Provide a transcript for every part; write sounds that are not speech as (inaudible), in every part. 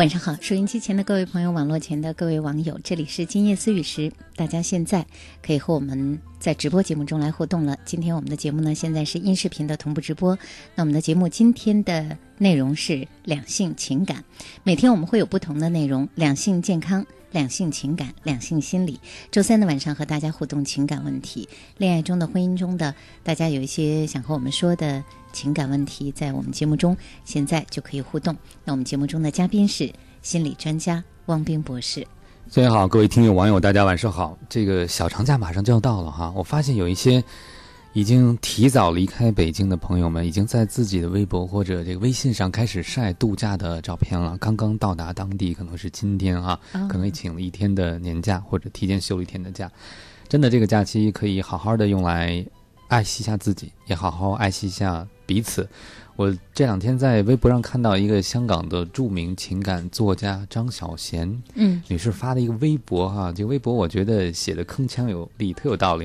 晚上好，收音机前的各位朋友，网络前的各位网友，这里是今夜思雨时，大家现在可以和我们在直播节目中来互动了。今天我们的节目呢，现在是音视频的同步直播。那我们的节目今天的内容是两性情感，每天我们会有不同的内容，两性健康。两性情感、两性心理，周三的晚上和大家互动情感问题，恋爱中的、婚姻中的，大家有一些想和我们说的情感问题，在我们节目中现在就可以互动。那我们节目中的嘉宾是心理专家汪斌博士。各位好，各位听友网友，大家晚上好。这个小长假马上就要到了哈，我发现有一些已经提早离开北京的朋友们，已经在自己的微博或者这个微信上开始晒度假的照片了。刚刚到达当地，可能是今天哈，哦可能也请了一天的年假或者提前休了一天的假。真的，这个假期可以好好的用来爱惜一下自己，也好好爱惜一下彼此。我这两天在微博上看到一个香港的著名情感作家张小娴，嗯，女士发的一个微博哈，这个微博我觉得写的铿锵有力，特有道理。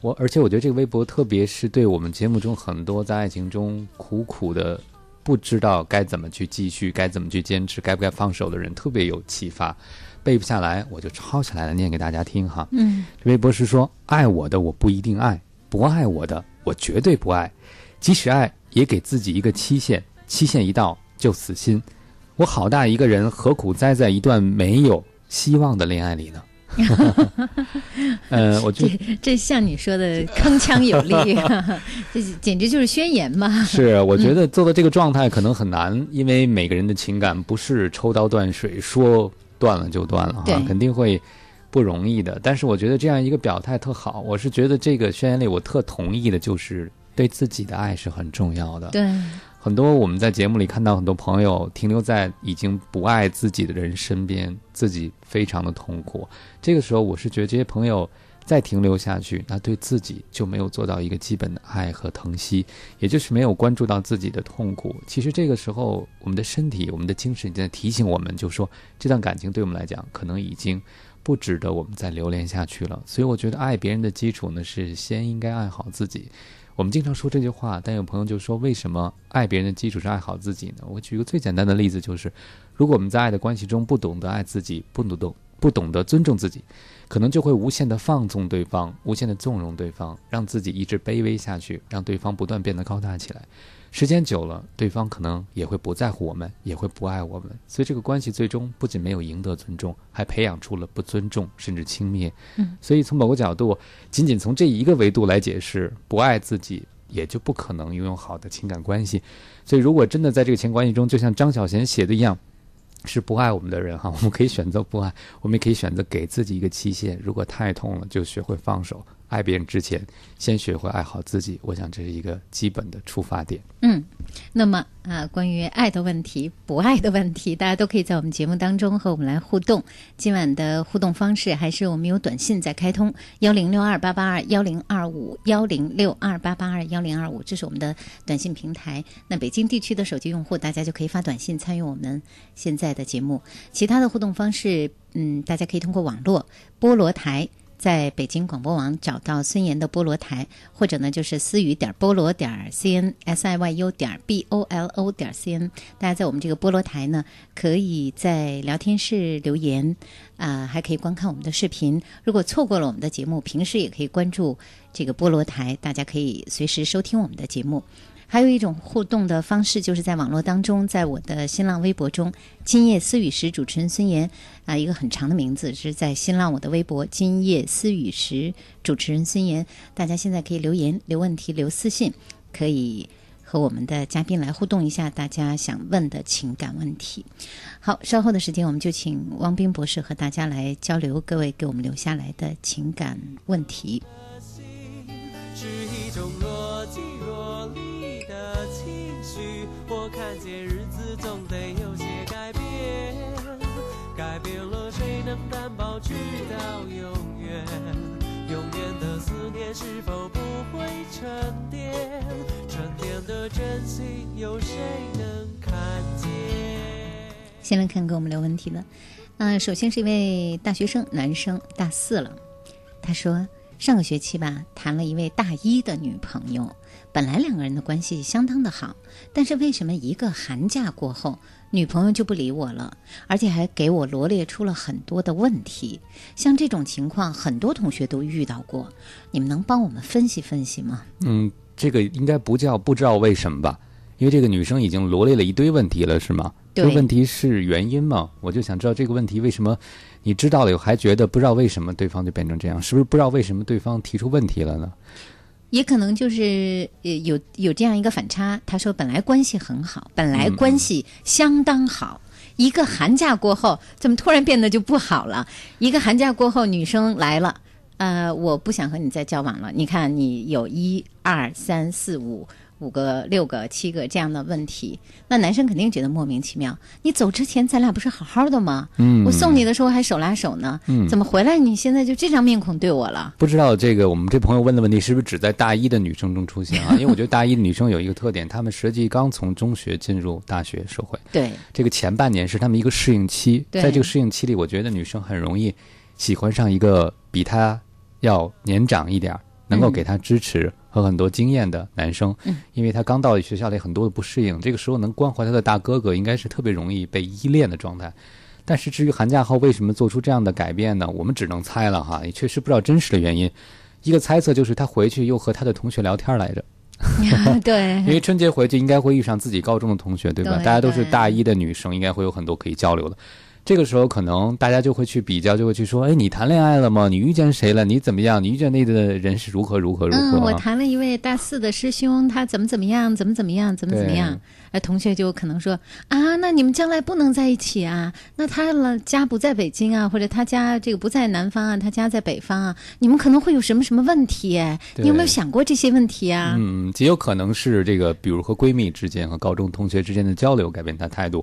我而且我觉得这个微博，特别是对我们节目中很多在爱情中苦苦的不知道该怎么去继续、该怎么去坚持、该不该放手的人，特别有启发。背不下来，我就抄下来了，念给大家听哈。嗯，这微博是说：爱我的我不一定爱，不爱我的我绝对不爱，即使爱，也给自己一个期限，期限一到就死心。我好大一个人，何苦栽在一段没有希望的恋爱里呢？(laughs) 呃，我就这这像你说的铿锵有力，(laughs) 这简直就是宣言嘛。是，我觉得做到这个状态可能很难，因为每个人的情感不是抽刀断水，说断了就断了哈对，肯定会不容易的。但是我觉得这样一个表态特好，我是觉得这个宣言里我特同意的就是对自己的爱是很重要的。对，很多我们在节目里看到很多朋友停留在已经不爱自己的人身边，自己非常的痛苦。这个时候，我是觉得这些朋友再停留下去，那对自己就没有做到一个基本的爱和疼惜，也就是没有关注到自己的痛苦。其实这个时候，我们的身体、我们的精神在提醒我们，就说这段感情对我们来讲，可能已经不值得我们再留恋下去了。所以，我觉得爱别人的基础呢，是先应该爱好自己。我们经常说这句话，但有朋友就说：“为什么爱别人的基础是爱好自己呢？”我举个最简单的例子，就是如果我们在爱的关系中不懂得爱自己，不懂得不懂得尊重自己，可能就会无限的放纵对方，无限的纵容对方，让自己一直卑微下去，让对方不断变得高大起来。时间久了，对方可能也会不在乎我们，也会不爱我们。所以这个关系最终不仅没有赢得尊重，还培养出了不尊重，甚至轻蔑。嗯，所以从某个角度，仅仅从这一个维度来解释，不爱自己，也就不可能拥有好的情感关系。所以，如果真的在这个情感关系中，就像张小娴写的一样，是不爱我们的人哈，我们可以选择不爱，我们也可以选择给自己一个期限。如果太痛了，就学会放手。爱别人之前，先学会爱好自己。我想这是一个基本的出发点。嗯，那么啊，关于爱的问题、不爱的问题，大家都可以在我们节目当中和我们来互动。今晚的互动方式还是我们有短信在开通幺零六二八八二幺零二五幺零六二八八二幺零二五，这是我们的短信平台。那北京地区的手机用户，大家就可以发短信参与我们现在的节目。其他的互动方式，嗯，大家可以通过网络菠萝台。在北京广播网找到孙岩的菠萝台，或者呢就是思雨点菠萝点 c n s i y u 点 b o l o 点 c n。大家在我们这个菠萝台呢，可以在聊天室留言，啊、还可以观看我们的视频。如果错过了我们的节目，平时也可以关注这个菠萝台，大家可以随时收听我们的节目。还有一种互动的方式，就是在网络当中，在我的新浪微博中，今夜思雨时主持人孙岩啊，一个很长的名字是在新浪我的微博今夜思雨时主持人孙岩，大家现在可以留言、留问题、留私信，可以和我们的嘉宾来互动一下大家想问的情感问题。好，稍后的时间我们就请汪斌博士和大家来交流各位给我们留下来的情感问题。是一种若即若离。我看见日子总得有些改变，改变了谁能担保直到永远？永远的思念是否不会沉淀？沉淀的真心有谁能看见？先来看给我们留问题的，嗯、首先是一位大学生，男生，大四了。他说，上个学期吧，谈了一位大一的女朋友，本来两个人的关系相当的好，但是为什么一个寒假过后，女朋友就不理我了，而且还给我罗列出了很多的问题？像这种情况，很多同学都遇到过，你们能帮我们分析分析吗？嗯，这个应该不叫不知道为什么吧？因为这个女生已经罗列了一堆问题了，是吗？对这个问题是原因吗？我就想知道这个问题为什么你知道了以后还觉得不知道为什么对方就变成这样？是不是不知道为什么对方提出问题了呢？也可能就是呃有有这样一个反差。他说本来关系很好，本来关系相当好，一个寒假过后，怎么突然变得就不好了？一个寒假过后，女生来了，呃，我不想和你再交往了。你看，你有一二三四五。五个、六个、七个这样的问题，那男生肯定觉得莫名其妙。你走之前，咱俩不是好好的吗？嗯我送你的时候还手拉手呢，嗯怎么回来你现在就这张面孔对我了？不知道这个我们这朋友问的问题是不是只在大一的女生中出现啊？(laughs) 因为我觉得大一的女生有一个特点，她们实际刚从中学进入大学社会，对，这个前半年是她们一个适应期，在这个适应期里，我觉得女生很容易喜欢上一个比她要年长一点儿，能够嗯给她支持和很多经验的男生，嗯因为他刚到学校里很多的不适应，这个时候能关怀他的大哥哥，应该是特别容易被依恋的状态。但是至于寒假后为什么做出这样的改变呢？我们只能猜了哈，也确实不知道真实的原因。一个猜测就是他回去又和他的同学聊天来着，(laughs) 对，(laughs) 因为春节回去应该会遇上自己高中的同学，对吧？对大家都是大一的女生，应该会有很多可以交流的。这个时候可能大家就会去比较，就会去说，哎，你谈恋爱了吗？你遇见谁了？你怎么样？你遇见那个人是如何如何如何、嗯，我啊？谈了一位大四的师兄，他怎么怎么样，怎么怎么样，怎么怎么样。(laughs) 哎，同学就可能说啊，那你们将来不能在一起啊？那他了家不在北京啊，或者他家这个不在南方啊，他家在北方啊，你们可能会有什么什么问题？哎，你有没有想过这些问题啊？嗯，极有可能是这个，比如和闺蜜之间和高中同学之间的交流改变他态度，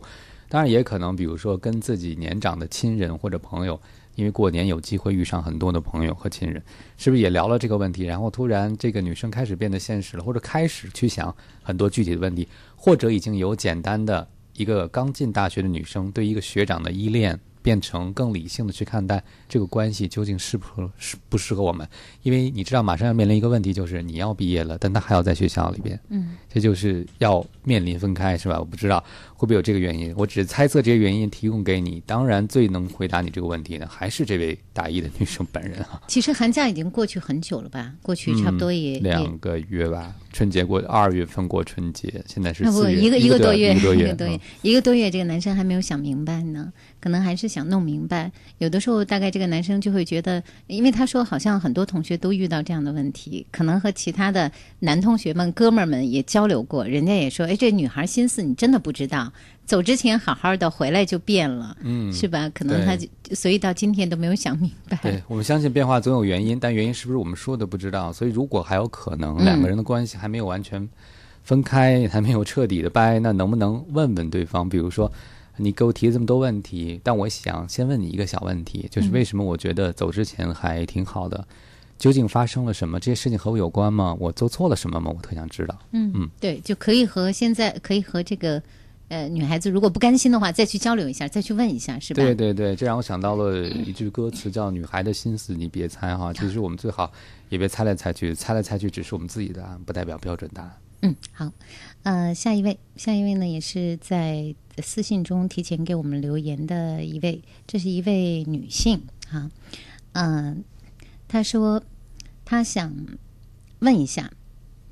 当然也可能，比如说跟自己年长的亲人或者朋友，因为过年有机会遇上很多的朋友和亲人，是不是也聊了这个问题？然后突然这个女生开始变得现实了，或者开始去想很多具体的问题，或者已经有简单的一个刚进大学的女生对一个学长的依恋。变成更理性的去看待这个关系究竟适不合适不适合我们，因为你知道马上要面临一个问题，就是你要毕业了，但他还要在学校里边，嗯，这就是要面临分开，是吧？我不知道会不会有这个原因，我只是猜测这些原因提供给你。当然，最能回答你这个问题的还是这位大一的女生本人啊。(laughs) 其实寒假已经过去很久了吧？过去差不多也、嗯、两个月吧，春节过二月份过春节，现在是那不一个一个多月，一个多月，(laughs) 一个多月，这个男生还没有想明白呢，可能还是想弄明白。有的时候，大概这个男生就会觉得，因为他说好像很多同学都遇到这样的问题，可能和其他的男同学们、哥们儿们也交流过，人家也说，哎，这女孩心思你真的不知道，走之前好好的，回来就变了，嗯，是吧？可能他就所以到今天都没有想明白。对我们相信变化总有原因，但原因是不是我们说的不知道？所以如果还有可能，两个人的关系还没有完全分开，还没有彻底的掰，那能不能问问对方？比如说。你给我提了这么多问题，但我想先问你一个小问题，就是为什么我觉得走之前还挺好的？究竟发生了什么？这些事情和我有关吗？我做错了什么吗？我特想知道。嗯嗯，对，就可以和现在可以和这个呃女孩子，如果不甘心的话，再去交流一下，再去问一下，是吧？对对对，这让我想到了 (clears throat) 一句歌词，叫“女孩的心思你别猜哈”。其实我们最好也别猜来猜去，猜来猜去只是我们自己的答案，不代表标准答案。嗯，好，呃，下一位，下一位呢，也是在私信中提前给我们留言的一位，这是一位女性哈，嗯、呃，她说她想问一下，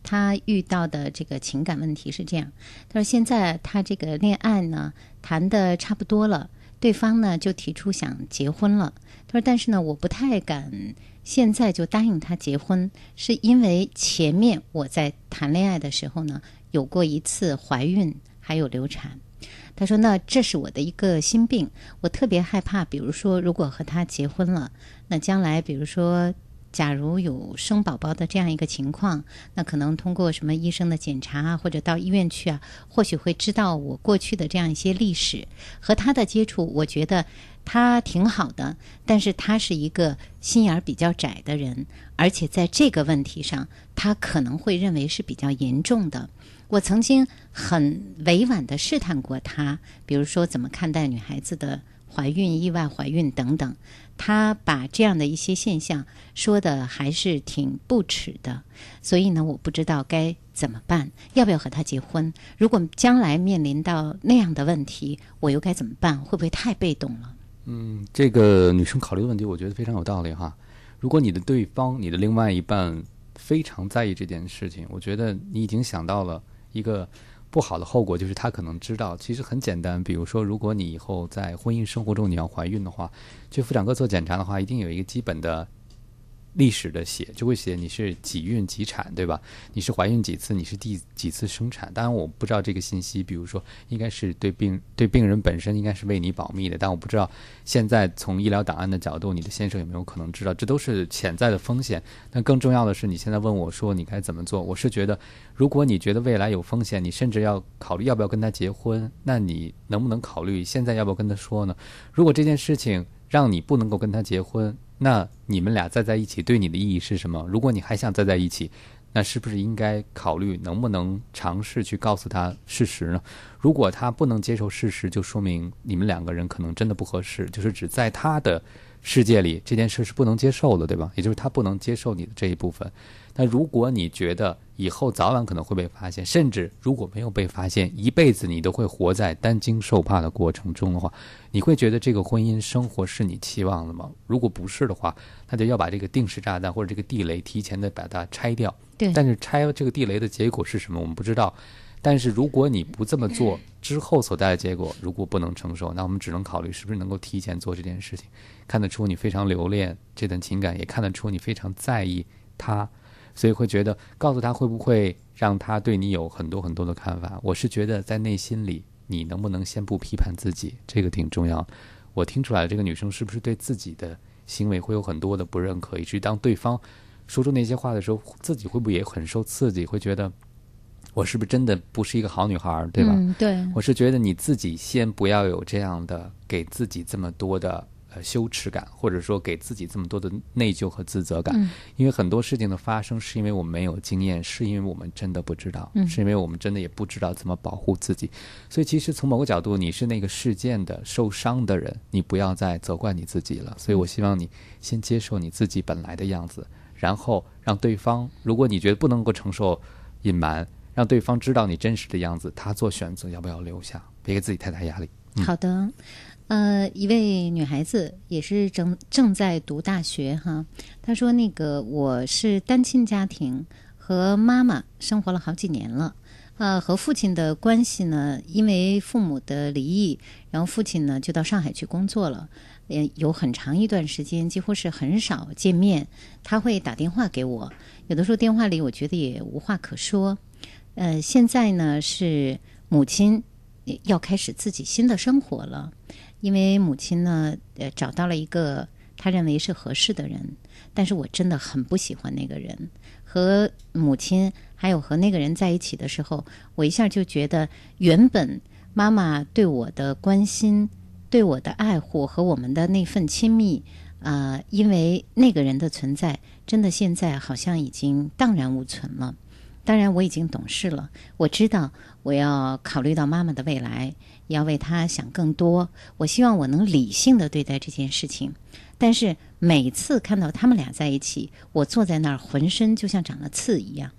她遇到的这个情感问题是这样，她说现在她这个恋爱呢谈的差不多了，对方呢就提出想结婚了，她说但是呢我不太敢。现在就答应他结婚，是因为前面我在谈恋爱的时候呢，有过一次怀孕，还有流产。他说：“那这是我的一个心病，我特别害怕。比如说，如果和他结婚了，那将来，比如说，假如有生宝宝的这样一个情况，那可能通过什么医生的检查啊，或者到医院去啊，或许会知道我过去的这样一些历史。和他的接触，我觉得。”他挺好的，但是他是一个心眼儿比较窄的人，而且在这个问题上，他可能会认为是比较严重的。我曾经很委婉的试探过他，比如说怎么看待女孩子的怀孕、意外怀孕等等，他把这样的一些现象说的还是挺不耻的。所以呢，我不知道该怎么办，要不要和他结婚？如果将来面临到那样的问题，我又该怎么办？会不会太被动了？嗯，这个女生考虑的问题，我觉得非常有道理哈。如果你的对方、你的另外一半非常在意这件事情，我觉得你已经想到了一个不好的后果，就是他可能知道。其实很简单，比如说，如果你以后在婚姻生活中你要怀孕的话，去妇产科做检查的话，一定有一个基本的。历史的写就会写你是几孕几产，对吧？你是怀孕几次？你是第几次生产？当然我不知道这个信息，比如说应该是对病对病人本身应该是为你保密的，但我不知道现在从医疗档案的角度，你的先生有没有可能知道？这都是潜在的风险。但更重要的是，你现在问我说你该怎么做？我是觉得，如果你觉得未来有风险，你甚至要考虑要不要跟他结婚，那你能不能考虑现在要不要跟他说呢？如果这件事情让你不能够跟他结婚，那你们俩再在一起对你的意义是什么？如果你还想再在一起，那是不是应该考虑能不能尝试去告诉他事实呢？如果他不能接受事实，就说明你们两个人可能真的不合适，就是指在他的世界里这件事是不能接受的，对吧？也就是他不能接受你的这一部分。那如果你觉得以后早晚可能会被发现，甚至如果没有被发现，一辈子你都会活在担惊受怕的过程中的话，你会觉得这个婚姻生活是你期望的吗？如果不是的话，那就要把这个定时炸弹或者这个地雷提前的把它拆掉。对。但是拆这个地雷的结果是什么，我们不知道。但是如果你不这么做之后所带来的结果，如果不能承受，那我们只能考虑是不是能够提前做这件事情。看得出你非常留恋这段情感，也看得出你非常在意他，所以会觉得告诉他会不会让他对你有很多很多的看法。我是觉得在内心里，你能不能先不批判自己，这个挺重要。我听出来这个女生是不是对自己的行为会有很多的不认可，以至于当对方说出那些话的时候，自己会不会也很受刺激，会觉得。我是不是真的不是一个好女孩，对吧？嗯，对。我是觉得你自己先不要有这样的给自己这么多的呃羞耻感，或者说给自己这么多的内疚和自责感。嗯。因为很多事情的发生是因为我们没有经验，是因为我们真的不知道，是因为我们真的也不知道怎么保护自己。所以其实从某个角度，你是那个事件的受伤的人，你不要再责怪你自己了。所以我希望你先接受你自己本来的样子，然后让对方，如果你觉得不能够承受隐瞒。让对方知道你真实的样子，他做选择要不要留下，别给自己太大压力。好的，呃，一位女孩子也是正正在读大学哈，她说：“那个我是单亲家庭，和妈妈生活了好几年了，呃，和父亲的关系呢，因为父母的离异，然后父亲呢就到上海去工作了，也有很长一段时间几乎是很少见面。他会打电话给我，有的时候电话里我觉得也无话可说。”呃，现在呢是母亲要开始自己新的生活了，因为母亲呢呃找到了一个他认为是合适的人，但是我真的很不喜欢那个人。和母亲还有和那个人在一起的时候，我一下就觉得原本妈妈对我的关心、对我的爱护和我们的那份亲密，啊，因为那个人的存在，真的现在好像已经荡然无存了。当然，我已经懂事了。我知道我要考虑到妈妈的未来，要为他想更多。我希望我能理性的对待这件事情。但是每次看到他们俩在一起，我坐在那儿，浑身就像长了刺一样。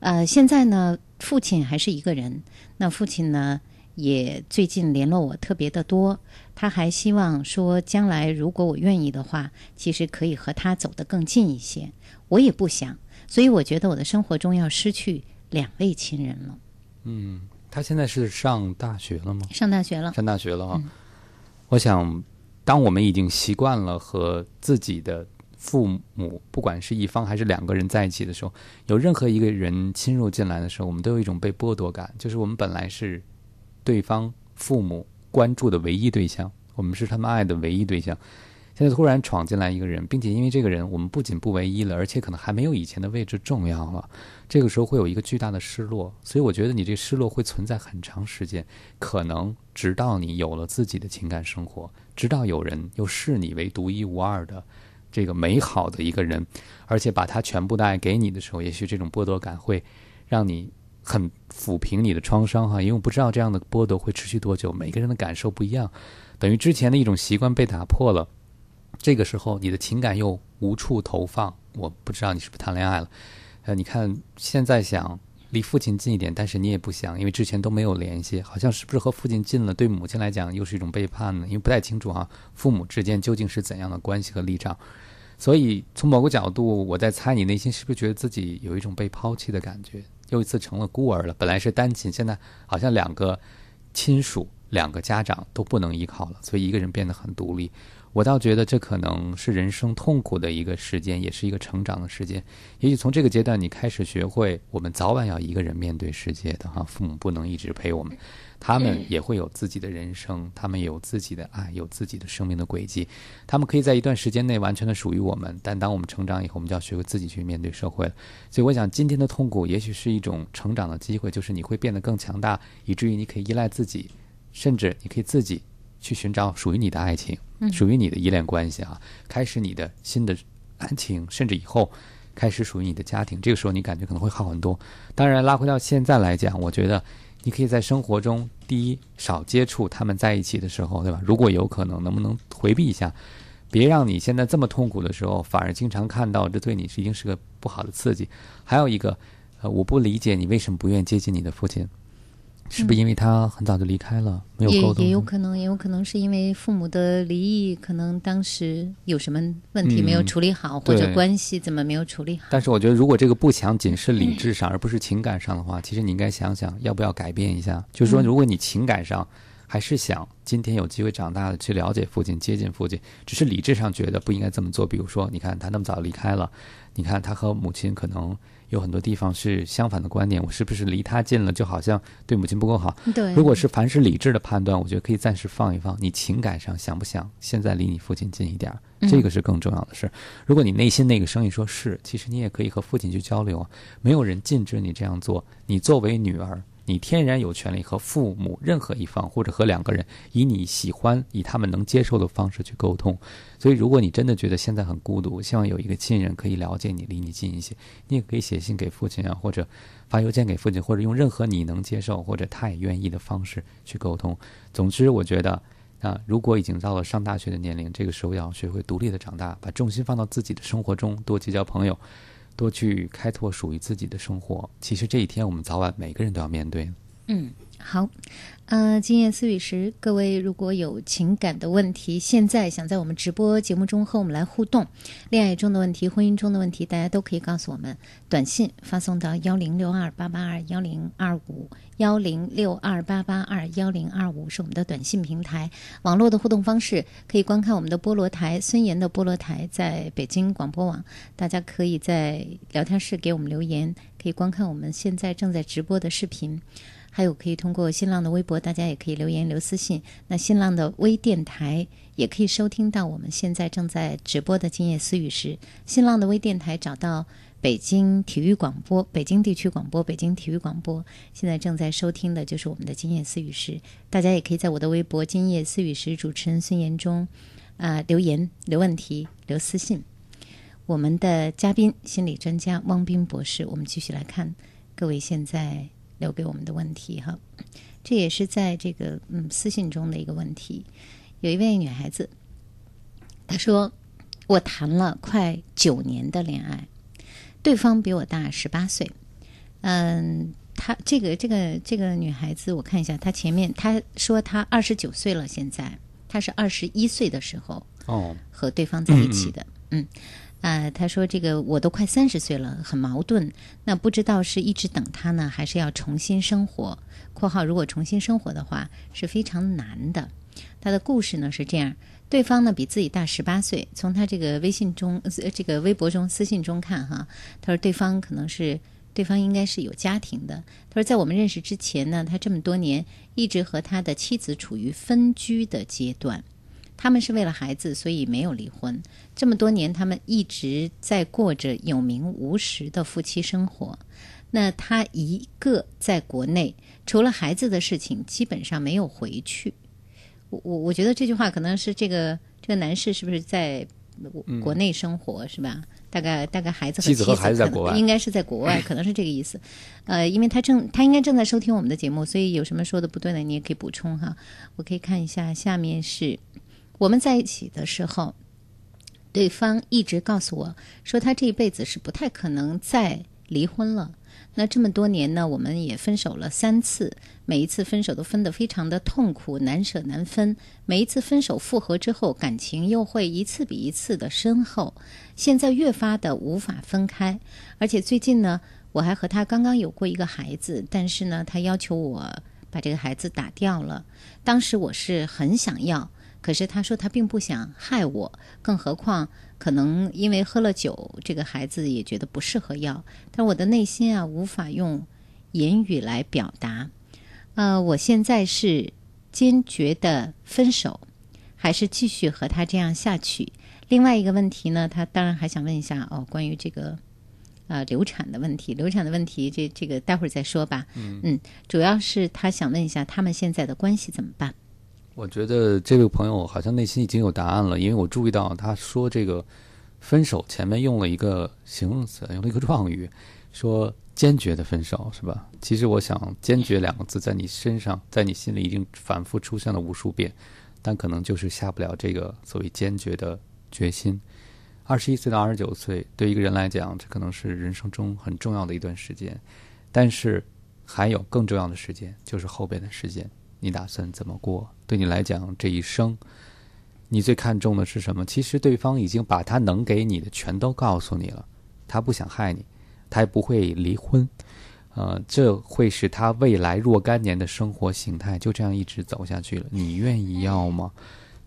呃，现在呢，父亲还是一个人。那父亲呢，也最近联络我特别的多。他还希望说，将来如果我愿意的话，其实可以和他走得更近一些。我也不想。所以我觉得我的生活中要失去两位亲人了。嗯，他现在是上大学了吗？上大学了，上大学了啊！我想，当我们已经习惯了和自己的父母，不管是一方还是两个人在一起的时候，有任何一个人侵入进来的时候，我们都有一种被剥夺感，就是我们本来是对方父母关注的唯一对象，我们是他们爱的唯一对象。现在突然闯进来一个人，并且因为这个人，我们不仅不唯一了，而且可能还没有以前的位置重要了。这个时候会有一个巨大的失落，所以我觉得你这失落会存在很长时间，可能直到你有了自己的情感生活，直到有人又视你为独一无二的这个美好的一个人，而且把他全部的爱给你的时候，也许这种剥夺感会让你很抚平你的创伤哈。因为我不知道这样的剥夺会持续多久，每个人的感受不一样，等于之前的一种习惯被打破了。这个时候，你的情感又无处投放。我不知道你是不是谈恋爱了。呃，你看现在想离父亲近一点，但是你也不想，因为之前都没有联系，好像是不是和父亲近了，对母亲来讲又是一种背叛呢？因为不太清楚啊，父母之间究竟是怎样的关系和立场。所以从某个角度，我在猜你内心是不是觉得自己有一种被抛弃的感觉，又一次成了孤儿了。本来是单亲，现在好像两个亲属、两个家长都不能依靠了，所以一个人变得很独立。我倒觉得这可能是人生痛苦的一个时间，也是一个成长的时间。也许从这个阶段，你开始学会，我们早晚要一个人面对世界的哈。父母不能一直陪我们，他们也会有自己的人生，他们有自己的爱，有自己的生命的轨迹。他们可以在一段时间内完全的属于我们，但当我们成长以后，我们就要学会自己去面对社会了。所以，我想今天的痛苦也许是一种成长的机会，就是你会变得更强大，以至于你可以依赖自己，甚至你可以自己。去寻找属于你的爱情，属于你的依恋关系啊！开始你的新的爱情，甚至以后开始属于你的家庭。这个时候你感觉可能会好很多。当然，拉回到现在来讲，我觉得你可以在生活中，第一少接触他们在一起的时候，对吧？如果有可能，能不能回避一下？别让你现在这么痛苦的时候，反而经常看到，这对你是一定是个不好的刺激。还有一个，呃，我不理解你为什么不愿意接近你的父亲。是不是因为他很早就离开了，没有也沟通？也有可能，也有可能是因为父母的离异，可能当时有什么问题没有嗯处理好，或者关系怎么没有处理好。但是我觉得，如果这个不强仅是理智上，而不是情感上的话，其实你应该想想，要不要改变一下。就是说，嗯如果你情感上还是想今天有机会长大的去了解父亲、接近父亲，只是理智上觉得不应该这么做。比如说，你看他那么早离开了，你看他和母亲可能有很多地方是相反的观念，我是不是离他近了，就好像对母亲不够好？对，如果是凡是理智的判断，我觉得可以暂时放一放。你情感上想不想现在离你父亲近一点儿，嗯这个是更重要的事。如果你内心那个声音说是，其实你也可以和父亲去交流啊，没有人禁止你这样做。你作为女儿，你天然有权利和父母任何一方或者和两个人以你喜欢、以他们能接受的方式去沟通。所以，如果你真的觉得现在很孤独，希望有一个亲人可以了解你、离你近一些，你也可以写信给父亲啊，或者发邮件给父亲，或者用任何你能接受或者他也愿意的方式去沟通。总之，我觉得。啊，如果已经到了上大学的年龄，这个时候要学会独立的长大，把重心放到自己的生活中，多结交朋友，多去开拓属于自己的生活。其实这一天，我们早晚每个人都要面对。嗯，好，呃，今夜思雨时，各位如果有情感的问题，现在想在我们直播节目中和我们来互动，恋爱中的问题、婚姻中的问题，大家都可以告诉我们，短信发送到幺零六二八八二幺零二五幺零六二八八二幺零二五是我们的短信平台。网络的互动方式可以观看我们的菠萝台孙岩的菠萝台，在北京广播网，大家可以在聊天室给我们留言，可以观看我们现在正在直播的视频。还有可以通过新浪的微博，大家也可以留言留私信。那新浪的微电台也可以收听到我们现在正在直播的《今夜思语时》。新浪的微电台找到北京体育广播、北京地区广播、北京体育广播，现在正在收听的就是我们的《今夜思语时》。大家也可以在我的微博“今夜思语时”主持人孙岩中，啊、留言、留问题、留私信。我们的嘉宾心理专家汪斌博士，我们继续来看各位现在留给我们的问题哈。这也是在这个嗯私信中的一个问题。有一位女孩子，她说：“我谈了快九年的恋爱，对方比我大十八岁。嗯，她这个这个这个女孩子，我看一下，她前面她说她二十九岁了，现在她是二十一岁的时候哦，和对方在一起的。嗯，啊、他说这个我都快三十岁了，很矛盾。那不知道是一直等他呢，还是要重新生活？（括号如果重新生活的话是非常难的。）他的故事呢是这样：对方呢比自己大十八岁，从他这个微信中、呃这个微博中、私信中看哈，他说对方可能是对方应该是有家庭的。他说在我们认识之前呢，他这么多年一直和他的妻子处于分居的阶段。他们是为了孩子，所以没有离婚。这么多年，他们一直在过着有名无实的夫妻生活。那他一个在国内，除了孩子的事情，基本上没有回去。我我我觉得这句话可能是这个这个男士是不是在国内生活、是吧？大概大概孩子和妻子和孩子在国外应该是在国外，可能是这个意思。呃，因为他正他应该正在收听我们的节目，所以有什么说的不对的，你也可以补充哈。我可以看一下，下面是我们在一起的时候，对方一直告诉我说，他这一辈子是不太可能再离婚了。那这么多年呢，我们也分手了三次，每一次分手都分得非常的痛苦，难舍难分。每一次分手复合之后，感情又会一次比一次的深厚，现在越发的无法分开。而且最近呢，我还和他刚刚有过一个孩子，但是呢，他要求我把这个孩子打掉了。当时我是很想要，可是他说他并不想害我，更何况可能因为喝了酒，这个孩子也觉得不适合要。但我的内心啊，无法用言语来表达。呃，我现在是坚决的分手，还是继续和他这样下去？另外一个问题呢，他当然还想问一下哦，关于这个呃流产的问题，流产的问题，这这个待会儿再说吧。嗯主要是他想问一下他们现在的关系怎么办？我觉得这位朋友好像内心已经有答案了，因为我注意到他说这个分手前面用了一个形容词，用了一个状语，说坚决的分手，是吧？其实我想“坚决”两个字在你身上，在你心里已经反复出现了无数遍，但可能就是下不了这个所谓坚决的决心。二十一岁到二十九岁，对一个人来讲，这可能是人生中很重要的一段时间，但是还有更重要的时间，就是后边的时间，你打算怎么过？对你来讲，这一生，你最看重的是什么？其实对方已经把他能给你的全都告诉你了，他不想害你，他也不会离婚，呃，这会使他未来若干年的生活形态就这样一直走下去了。你愿意要吗？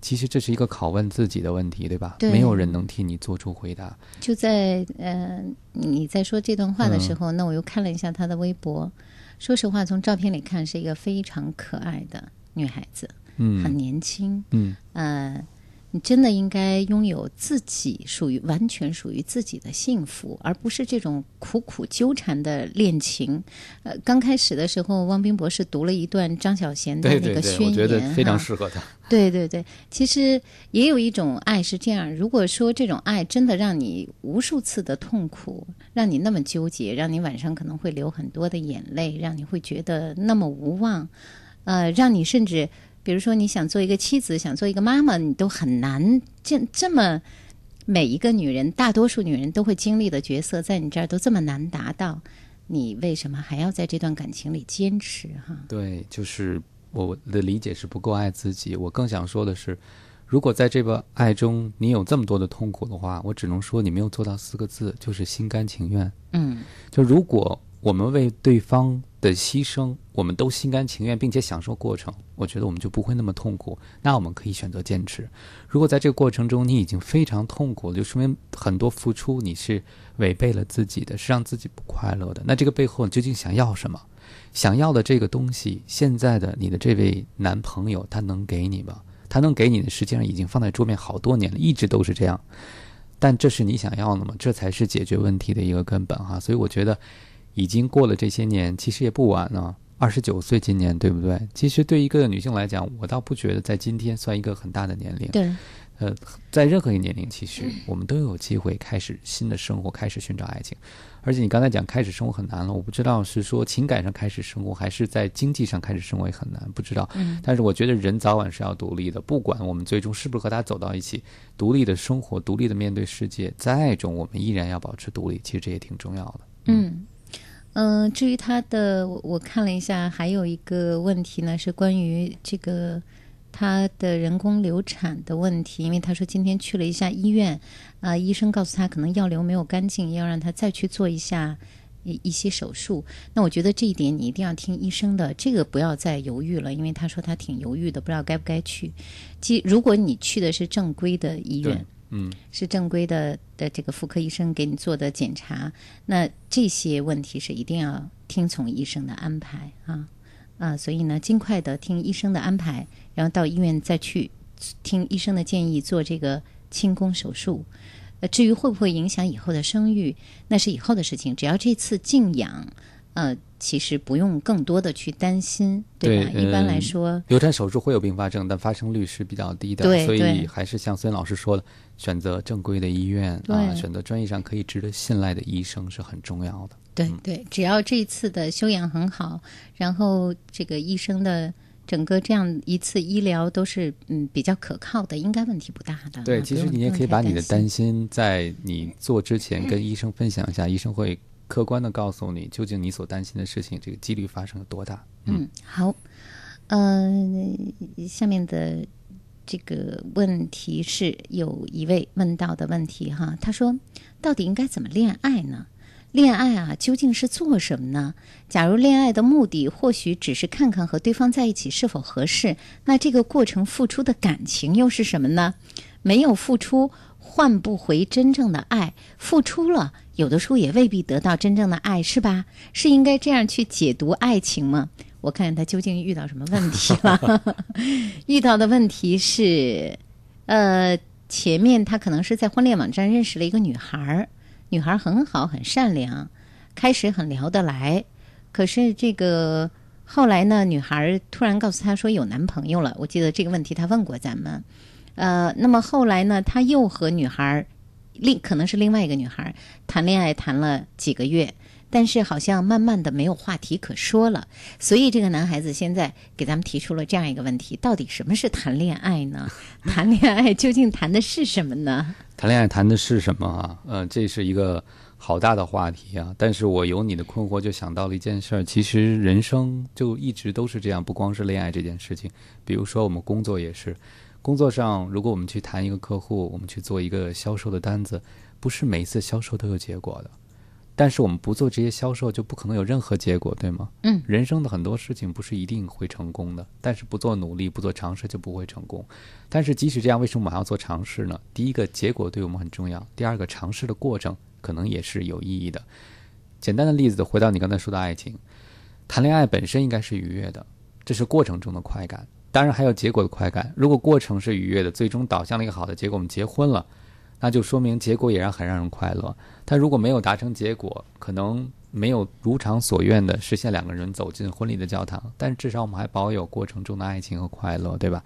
其实这是一个拷问自己的问题，对吧？对没有人能替你做出回答。就在呃你在说这段话的时候，那我又看了一下他的微博。说实话，从照片里看是一个非常可爱的女孩子，嗯，很年轻，嗯呃，你真的应该拥有自己属于完全属于自己的幸福，而不是这种苦苦纠缠的恋情。呃，刚开始的时候，汪冰博士读了一段张小娴的那个宣言，我觉得非常适合他。对对对，其实也有一种爱是这样。如果说这种爱真的让你无数次的痛苦，让你那么纠结，让你晚上可能会流很多的眼泪，让你会觉得那么无望，呃，让你甚至比如说你想做一个妻子，想做一个妈妈，你都很难这这么每一个女人，大多数女人都会经历的角色，在你这儿都这么难达到，你为什么还要在这段感情里坚持哈？对，就是我的理解是不够爱自己。我更想说的是，如果在这个爱中你有这么多的痛苦的话，我只能说你没有做到四个字，就是心甘情愿。嗯就如果我们为对方的牺牲，我们都心甘情愿，并且享受过程，我觉得我们就不会那么痛苦。那我们可以选择坚持。如果在这个过程中你已经非常痛苦了，就说明很多付出你是违背了自己的，是让自己不快乐的。那这个背后你究竟想要什么？想要的这个东西，现在的你的这位男朋友他能给你吗？他能给你的，实际上已经放在桌面好多年了，一直都是这样。但这是你想要的吗？这才是解决问题的一个根本哈。所以我觉得，已经过了这些年，其实也不晚呢。二十九岁，今年对不对？其实对一个女性来讲，我倒不觉得在今天算一个很大的年龄。对，呃，在任何一个年龄，其实我们都有机会开始新的生活，开始寻找爱情。而且你刚才讲开始生活很难了，我不知道是说情感上开始生活，还是在经济上开始生活也很难，不知道。嗯但是我觉得人早晚是要独立的，不管我们最终是不是和他走到一起，独立的生活，独立的面对世界，在爱中我们依然要保持独立，其实这也挺重要的。嗯，嗯、嗯至于他的，我看了一下，还有一个问题呢，是关于这个他的人工流产的问题，因为他说今天去了一下医院，啊、医生告诉他可能药流没有干净，要让他再去做一下。一一些手术，那我觉得这一点你一定要听医生的，这个不要再犹豫了，因为他说他挺犹豫的，不知道该不该去。即如果你去的是正规的医院，嗯，是正规的的这个妇科医生给你做的检查，那这些问题是一定要听从医生的安排啊啊，所以呢，尽快的听医生的安排，然后到医院再去听医生的建议做这个清宫手术。呃，至于会不会影响以后的生育，那是以后的事情。只要这次静养，呃，其实不用更多的去担心，对吧？对一般来嗯说，流产手术会有并发症，但发生率是比较低的，所以对对还是像孙老师说的，选择正规的医院啊，对选择专业上可以值得信赖的医生是很重要的。对对，只要这一次的修养很好，然后这个医生的整个这样一次医疗都是嗯比较可靠的，应该问题不大的。对，其实你也可以把你的担担心在你做之前跟医生分享一下，医生会客观的告诉你究竟你所担心的事情这个几率发生有多大。嗯，好，嗯、下面的这个问题是有一位问到的问题哈，他说到底应该怎么恋爱呢？恋爱啊，究竟是做什么呢？假如恋爱的目的或许只是看看和对方在一起是否合适，那这个过程付出的感情又是什么呢？没有付出，换不回真正的爱；付出了，有的时候也未必得到真正的爱，是吧？是应该这样去解读爱情吗？我看看他究竟遇到什么问题了。(laughs) 遇到的问题是，呃，前面他可能是在婚恋网站认识了一个女孩儿，女孩儿很好，很善良，开始很聊得来，可是这个后来呢，女孩儿突然告诉他说有男朋友了。我记得这个问题他问过咱们，呃，那么后来呢，他又和女孩儿另可能是另外一个女孩儿谈恋爱谈了几个月。但是好像慢慢的没有话题可说了，所以这个男孩子现在给咱们提出了这样一个问题：到底什么是谈恋爱呢？(laughs) 谈恋爱究竟谈的是什么呢？谈恋爱谈的是什么啊？呃，这是一个好大的话题啊！但是我有你的困惑，就想到了一件事儿。其实人生就一直都是这样，不光是恋爱这件事情。比如说我们工作也是，工作上如果我们去谈一个客户，我们去做一个销售的单子，不是每一次销售都有结果的。但是我们不做这些销售，就不可能有任何结果，对吗？嗯，人生的很多事情不是一定会成功的，但是不做努力、不做尝试就不会成功。但是即使这样，为什么我们还要做尝试呢？第一个，结果对我们很重要；第二个，尝试的过程可能也是有意义的。简单的例子，回到你刚才说的爱情，谈恋爱本身应该是愉悦的，这是过程中的快感，当然还有结果的快感。如果过程是愉悦的，最终导向了一个好的结果，我们结婚了。那就说明结果也让很让人快乐。但如果没有达成结果，可能没有如偿所愿的实现两个人走进婚礼的教堂，但至少我们还保有过程中的爱情和快乐，对吧？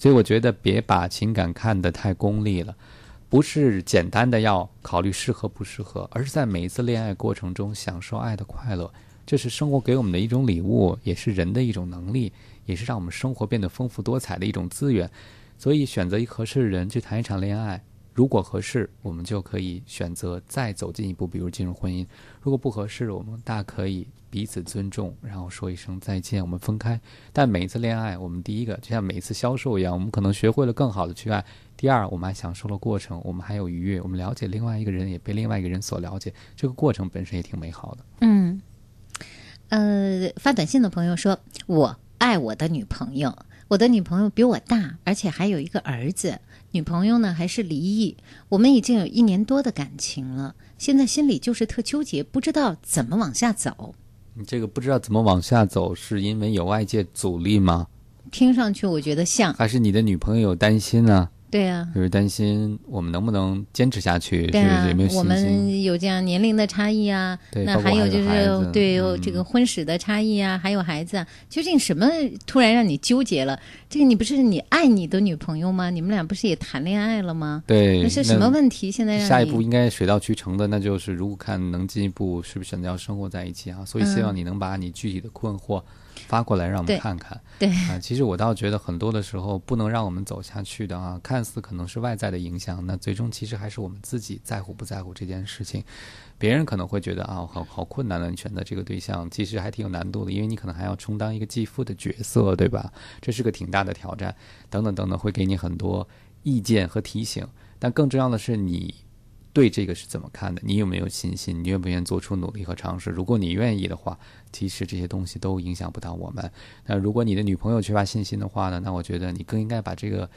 所以我觉得别把情感看得太功利了，不是简单的要考虑适合不适合，而是在每一次恋爱过程中享受爱的快乐，这是生活给我们的一种礼物，也是人的一种能力，也是让我们生活变得丰富多彩的一种资源。所以选择一合适的人去谈一场恋爱。如果合适，我们就可以选择再走进一步，比如进入婚姻。如果不合适，我们大可以彼此尊重，然后说一声再见，我们分开。但每一次恋爱，我们第一个就像每一次销售一样，我们可能学会了更好的去爱。第二，我们还享受了过程，我们还有愉悦，我们了解另外一个人，也被另外一个人所了解。这个过程本身也挺美好的。嗯，呃，发短信的朋友说：“我爱我的女朋友，我的女朋友比我大，而且还有一个儿子。”女朋友呢还是离异，我们已经有一年多的感情了，现在心里就是特纠结，不知道怎么往下走。你这个不知道怎么往下走，是因为有外界阻力吗？听上去我觉得像，还是你的女朋友有担心呢？对呀，就是担心我们能不能坚持下去，对啊，有没有信心？我们有这样年龄的差异啊，那还有就是对这个婚史的差异啊，还有孩子，啊，究竟什么突然让你纠结了？这个你不是你爱你的女朋友吗？你们俩不是也谈恋爱了吗？对，那是什么问题？现在让下一步应该水到渠成的，那就是如果看能进一步，是不是选择要生活在一起啊？所以希望你能把你具体的困惑。发过来让我们看看，对啊，其实我倒觉得很多的时候不能让我们走下去的啊，(laughs) 看似可能是外在的影响，那最终其实还是我们自己在乎不在乎这件事情。别人可能会觉得啊，好好困难的，你选择这个对象其实还挺有难度的，因为你可能还要充当一个继父的角色，对吧？这是个挺大的挑战，等等等等，会给你很多意见和提醒。但更重要的是你。对这个是怎么看的？你有没有信心？你愿不愿意做出努力和尝试？如果你愿意的话，其实这些东西都影响不到我们。那如果你的女朋友缺乏信心的话呢？那我觉得你更应该把这个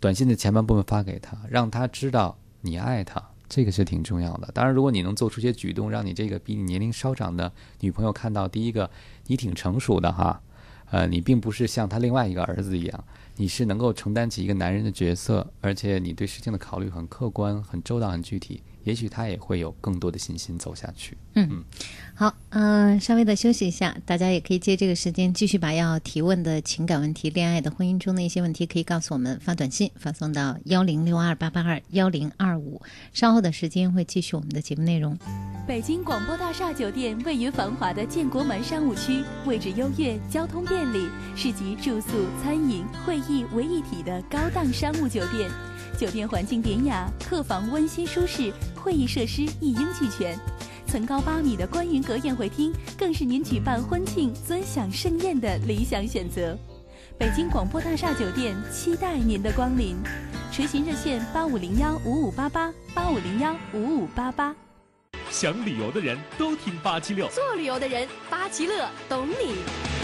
短信的前半部分发给她，让她知道你爱她，这个是挺重要的。当然，如果你能做出些举动，让你这个比你年龄稍长的女朋友看到，第一个，你挺成熟的哈，呃，你并不是像他另外一个儿子一样。你是能够承担起一个男人的角色，而且你对事情的考虑很客观、很周到、很具体。也许他也会有更多的信心走下去。嗯，好，嗯，稍微的休息一下，大家也可以借这个时间继续把要提问的情感问题、恋爱的、婚姻中的一些问题，可以告诉我们，发短信发送到幺零六二八八二幺零二五。稍后的时间会继续我们的节目内容。北京广播大厦酒店位于繁华的建国门商务区，位置优越，交通便利，是集住宿、餐饮、会议为一体的高档商务酒店。酒店环境典雅，客房温馨舒适，会议设施一应俱全。层高八米的观云阁宴会厅，更是您举办婚庆、尊享盛宴的理想选择。北京广播大厦酒店期待您的光临，垂询热线八五零幺五五八八八五零幺五五八八。想旅游的人都听八七六，做旅游的人八七乐懂你。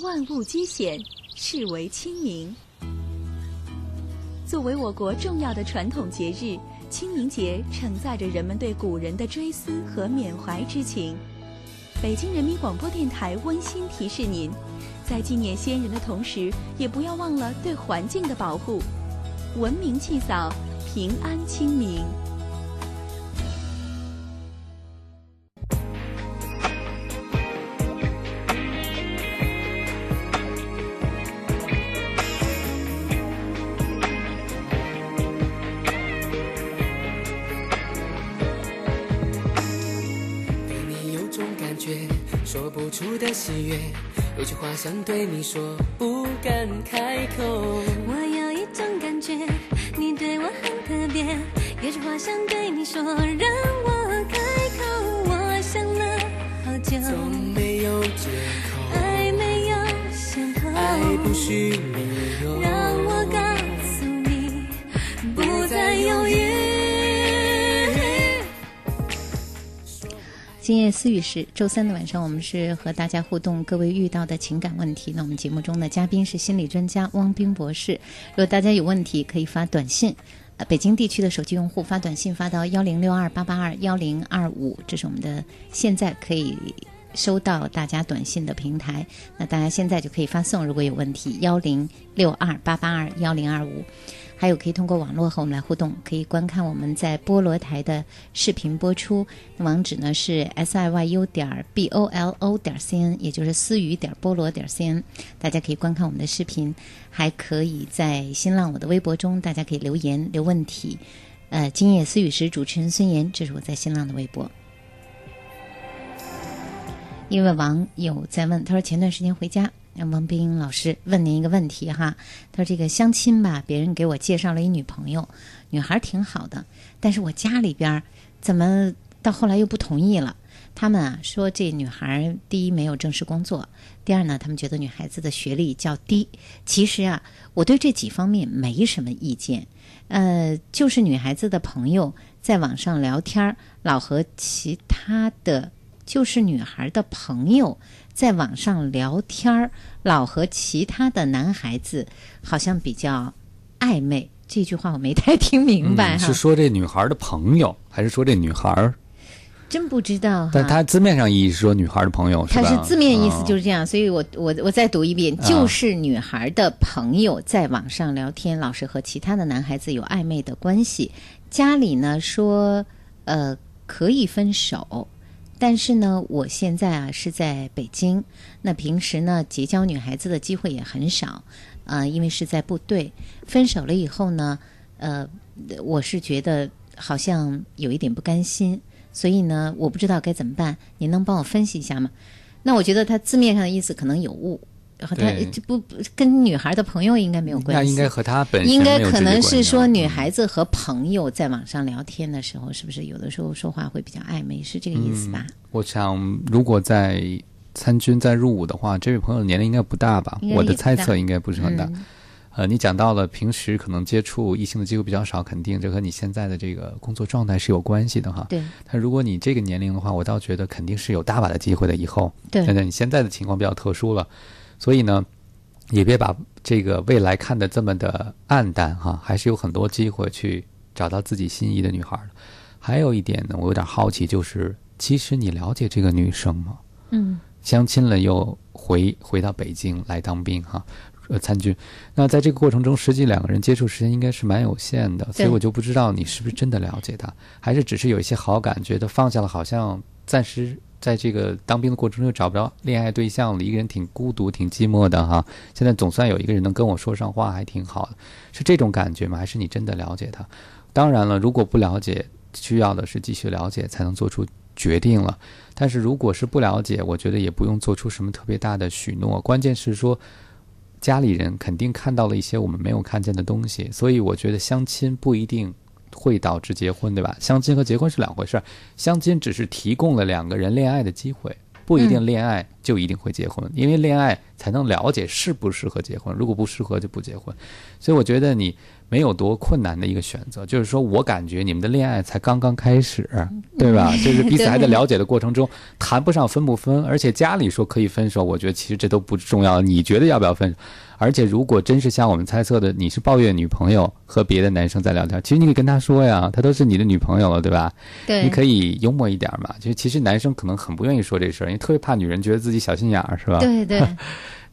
万物皆显，是为清明。作为我国重要的传统节日，清明节承载着人们对古人的追思和缅怀之情。北京人民广播电台温馨提示您，在纪念先人的同时，也不要忘了对环境的保护。文明祭扫，平安清明。想对你说，不敢开口。我有一种感觉，你对我很特别。有句话想对你说，让夜思语室，周三的晚上，我们是和大家互动各位遇到的情感问题。那我们节目中的嘉宾是心理专家汪冰博士。如果大家有问题，可以发短信。呃，北京地区的手机用户发短信发到幺零六二八八二幺零二五，这是我们的现在可以收到大家短信的平台。那大家现在就可以发送，如果有问题，幺零六二八八二幺零二五。还有可以通过网络和我们来互动，可以观看我们在菠萝台的视频播出，网址呢是 s i y u 点 b o l o 点 c n，也就是思雨点菠萝点 c n，大家可以观看我们的视频，还可以在新浪我的微博中，大家可以留言留问题。呃，今夜思雨时，主持人孙岩，这是我在新浪的微博。一位网友在问，他说前段时间回家。让王冰老师问您一个问题哈，他说这个相亲吧，别人给我介绍了一女朋友，女孩挺好的，但是我家里边怎么到后来又不同意了？他们啊说这女孩第一没有正式工作，第二呢，他们觉得女孩子的学历较低。其实啊，我对这几方面没什么意见，呃，就是女孩子的朋友在网上聊天，老和其他的就是女孩的朋友。在网上聊天儿，老和其他的男孩子好像比较暧昧。这句话我没太听明白哈。是说这女孩的朋友，还是说这女孩？真不知道。但他字面上意义是说女孩的朋友，他是字面意思就是这样。所以我我我再读一遍，就是女孩的朋友在网上聊天，老是和其他的男孩子有暧昧的关系。家里呢说，呃，可以分手。但是呢，我现在啊是在北京，那平时呢结交女孩子的机会也很少，啊，因为是在部队。分手了以后呢，呃，我是觉得好像有一点不甘心，所以呢，我不知道该怎么办。您能帮我分析一下吗？那我觉得他字面上的意思可能有误。和他不不跟女孩的朋友应该没有关系，那应该和他本应该可能是说女孩子和朋友在网上聊天的时候，是不是有的时候说话会比较暧昧，是这个意思吧？我想，如果在参军在入伍的话，这位朋友年龄应该不大吧？我的猜测应该不是很大。呃，你讲到了平时可能接触异性的机会比较少，肯定这和你现在的这个工作状态是有关系的哈。对。但如果你这个年龄的话，我倒觉得肯定是有大把的机会的。以后，对，现在你现在的情况比较特殊了。所以呢，也别把这个未来看得这么的暗淡哈，还是有很多机会去找到自己心仪的女孩的。还有一点呢，我有点好奇，就是其实你了解这个女生吗？嗯，相亲了又回回到北京来当兵哈，呃参军。那在这个过程中，实际两个人接触时间应该是蛮有限的，所以我就不知道你是不是真的了解她，还是只是有一些好感，觉得放下了，好像暂时。在这个当兵的过程中又找不着恋爱对象了，一个人挺孤独、挺寂寞的哈。现在总算有一个人能跟我说上话，还挺好的，是这种感觉吗？还是你真的了解他？当然了，如果不了解，需要的是继续了解才能做出决定了。但是如果是不了解，我觉得也不用做出什么特别大的许诺。关键是说，家里人肯定看到了一些我们没有看见的东西，所以我觉得相亲不一定。会导致结婚，对吧？相亲和结婚是两回事儿，相亲只是提供了两个人恋爱的机会，不一定恋爱就一定会结婚，因为恋爱才能了解适不适合结婚，如果不适合就不结婚。所以我觉得你没有多困难的一个选择，就是说我感觉你们的恋爱才刚刚开始，对吧？(laughs) 就是彼此还在了解的过程中，谈不上分不分，而且家里说可以分手，我觉得其实这都不重要。你觉得要不要分手？而且，如果真是像我们猜测的，你是抱怨女朋友和别的男生在聊天，其实你可以跟他说呀，他都是你的女朋友了，对吧？对，你可以幽默一点嘛。就其实男生可能很不愿意说这事儿，因为特别怕女人觉得自己小心眼儿，是吧？对对。(laughs)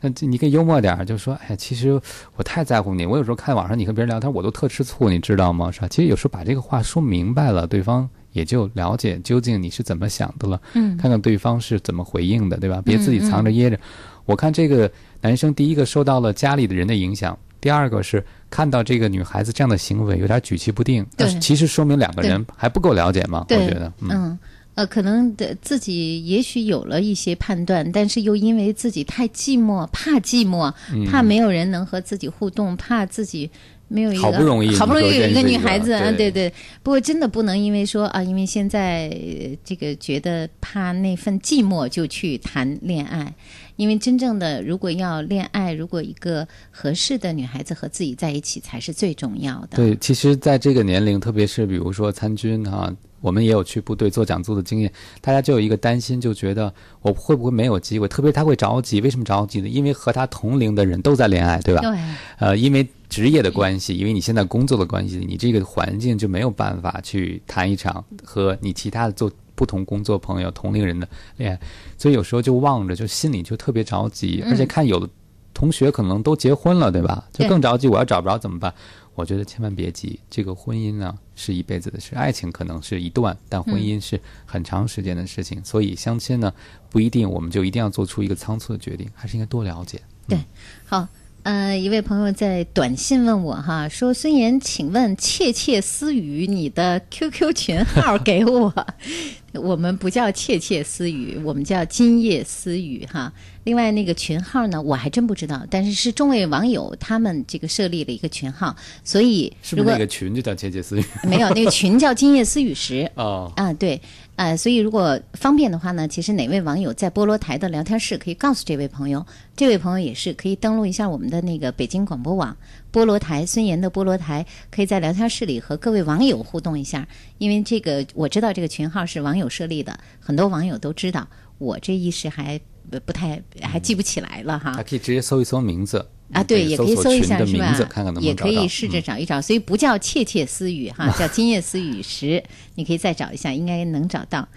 那你可以幽默点儿，就说：“哎呀，其实我太在乎你。我有时候看网上你和别人聊天，我都特吃醋，你知道吗？是吧？其实有时候把这个话说明白了，对方也就了解究竟你是怎么想的了。嗯，看看对方是怎么回应的，对吧？别自己藏着掖着。我看这个。”男生第一个受到了家里的人的影响，第二个是看到这个女孩子这样的行为有点举棋不定，对，其实说明两个人还不够了解嘛，我觉得，嗯，呃，可能的自己也许有了一些判断，但是又因为自己太寂寞，怕寂寞，嗯怕没有人能和自己互动，怕自己。没有一个好不容易好不容易有一个女孩子啊，对对对。不过真的不能因为说啊，因为现在呃这个觉得怕那份寂寞就去谈恋爱，因为真正的如果要恋爱，如果一个合适的女孩子和自己在一起才是最重要的。对，其实，在这个年龄，特别是比如说参军哈、我们也有去部队做讲座的经验，大家就有一个担心，就觉得我会不会没有机会？特别他会着急，为什么着急呢？因为和他同龄的人都在恋爱，对吧？对呃，因为职业的关系，因为你现在工作的关系，你这个环境就没有办法去谈一场和你其他的做不同工作朋友同龄人的恋爱，所以有时候就望着，就心里就特别着急，嗯而且看有的同学可能都结婚了，对吧？就更着急，我要找不着怎么办？我觉得千万别急，这个婚姻呢是一辈子的事，爱情可能是一段，但婚姻是很长时间的事情，所以相亲呢不一定我们就一定要做出一个仓促的决定，还是应该多了解。对，好，呃，一位朋友在短信问我哈，说孙岩，请问窃窃私语，你的 QQ 群号给我。(laughs) 我们不叫窃窃私语，我们叫今夜私语哈。另外那个群号呢，我还真不知道，但是是众位网友他们这个设立了一个群号，所以是不是那个群就叫窃窃私语？没有那个群叫今夜私语时。(laughs) 哦，啊，对，呃，所以如果方便的话呢，其实哪位网友在菠萝台的聊天室可以告诉这位朋友，这位朋友也是可以登录一下我们的那个北京广播网菠萝台孙岩的菠萝台，可以在聊天室里和各位网友互动一下，因为这个我知道这个群号是网友设立的，很多网友都知道，我这一时还不不太还记不起来了哈。还可以直接搜一搜名字啊，对，也可以搜搜一下，是吧名字，？看看能不也能找到。可以试着嗯找一找，所以不叫窃窃私语哈，(laughs) 叫今夜私语时，你可以再找一下，应该能找到。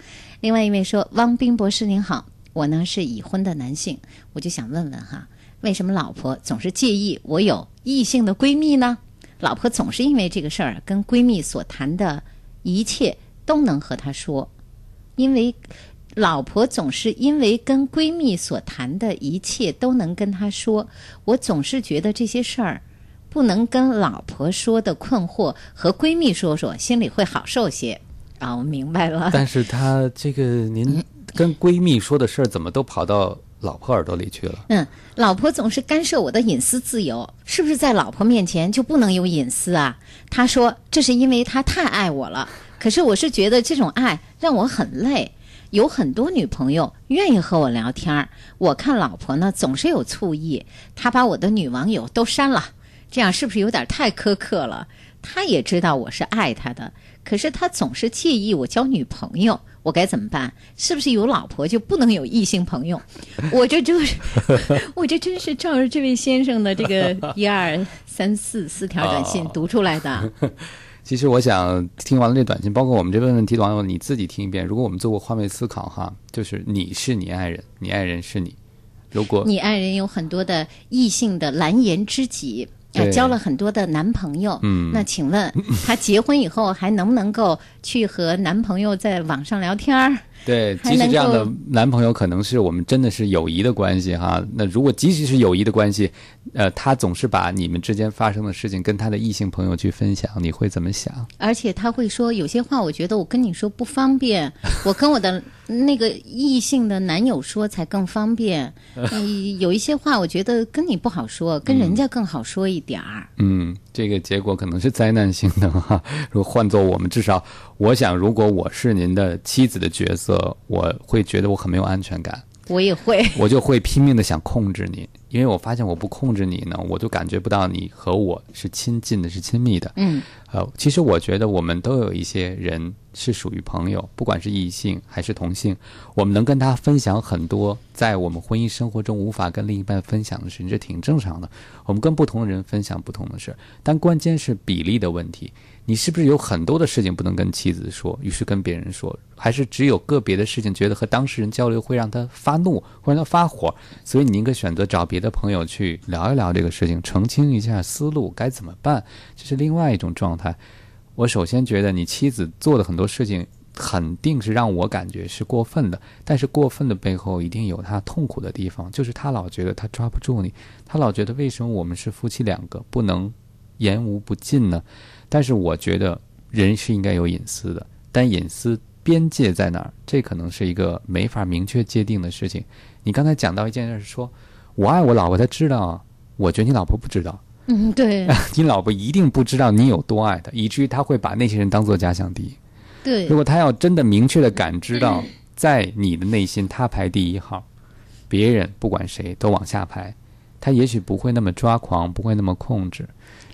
另外一位说，汪冰博士您好，我呢是已婚的男性，我就想问问哈，为什么老婆总是介意我有异性的闺蜜呢？老婆总是因为这个事儿跟闺蜜所谈的一切都能和她说，因为老婆总是因为跟闺蜜所谈的一切都能跟她说，我总是觉得这些事儿不能跟老婆说的困惑和闺蜜说说，心里会好受些。啊，我明白了。(laughs) 但是她这个您跟闺蜜说的事儿，怎么都跑到老婆耳朵里去了？嗯，老婆总是干涉我的隐私自由，是不是在老婆面前就不能有隐私啊？她说这是因为她太爱我了，可是我是觉得这种爱让我很累。有很多女朋友愿意和我聊天儿，我看老婆呢总是有醋意，她把我的女网友都删了，这样是不是有点太苛刻了？她也知道我是爱她的，可是她总是介意我交女朋友，我该怎么办？是不是有老婆就不能有异性朋友？(laughs) 我这就是，(laughs) 我这真是照着这位先生的这个 (laughs) 一二三四四条短信哦读出来的。其实我想听完了这短信，包括我们这问问题的网友，你自己听一遍。如果我们做过换位思考哈，就是你是你爱人，你爱人是你。如果你爱人有很多的异性的蓝颜知己，呃，对交了很多的男朋友。嗯那请问她结婚以后还能不能够去和男朋友在网上聊天儿？对，即使这样的男朋友可能是我们真的是友谊的关系哈。那如果即使是友谊的关系，呃，他总是把你们之间发生的事情跟他的异性朋友去分享，你会怎么想？而且他会说有些话，我觉得我跟你说不方便，我跟我的那个异性的男友说才更方便。嗯，(laughs) 有一些话我觉得跟你不好说，跟人家更好说一点儿。嗯，这个结果可能是灾难性的哈。如果换做我们，至少我想，如果我是您的妻子的角色，我会觉得我很没有安全感。我也会，(laughs) 我就会拼命的想控制你，因为我发现我不控制你呢，我就感觉不到你和我是亲近的，是亲密的。嗯，呃，其实我觉得我们都有一些人是属于朋友，不管是异性还是同性，我们能跟他分享很多在我们婚姻生活中无法跟另一半分享的事情，这挺正常的。我们跟不同的人分享不同的事，但关键是比例的问题。你是不是有很多的事情不能跟妻子说，于是跟别人说，还是只有个别的事情觉得和当事人交流会让他发怒，会让他发火，所以你应该选择找别的朋友去聊一聊这个事情，澄清一下思路该怎么办，这是另外一种状态。我首先觉得你妻子做的很多事情肯定是让我感觉是过分的，但是过分的背后一定有她痛苦的地方，就是她老觉得她抓不住你，她老觉得为什么我们是夫妻两个不能言无不尽呢？但是我觉得人是应该有隐私的，但隐私边界在哪儿？这可能是一个没法明确界定的事情。你刚才讲到一件事，说我爱我老婆，她知道，我觉得你老婆不知道，嗯，对 (laughs) 你老婆一定不知道你有多爱她，以至于她会把那些人当做假想敌。对如果她要真的明确的感知到，在你的内心她排第一号，别人不管谁都往下排，她也许不会那么抓狂，不会那么控制。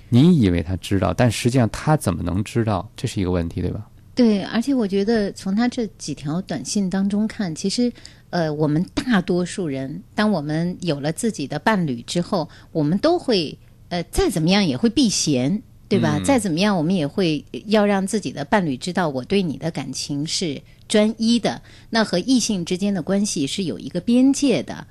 你以为他知道，但实际上他怎么能知道？这是一个问题，对吧？对，而且我觉得从他这几条短信当中看，其实，呃，我们大多数人，当我们有了自己的伴侣之后，我们都会，呃，再怎么样也会避嫌，对吧？嗯再怎么样，我们也会要让自己的伴侣知道我对你的感情是专一的，那和异性之间的关系是有一个边界的。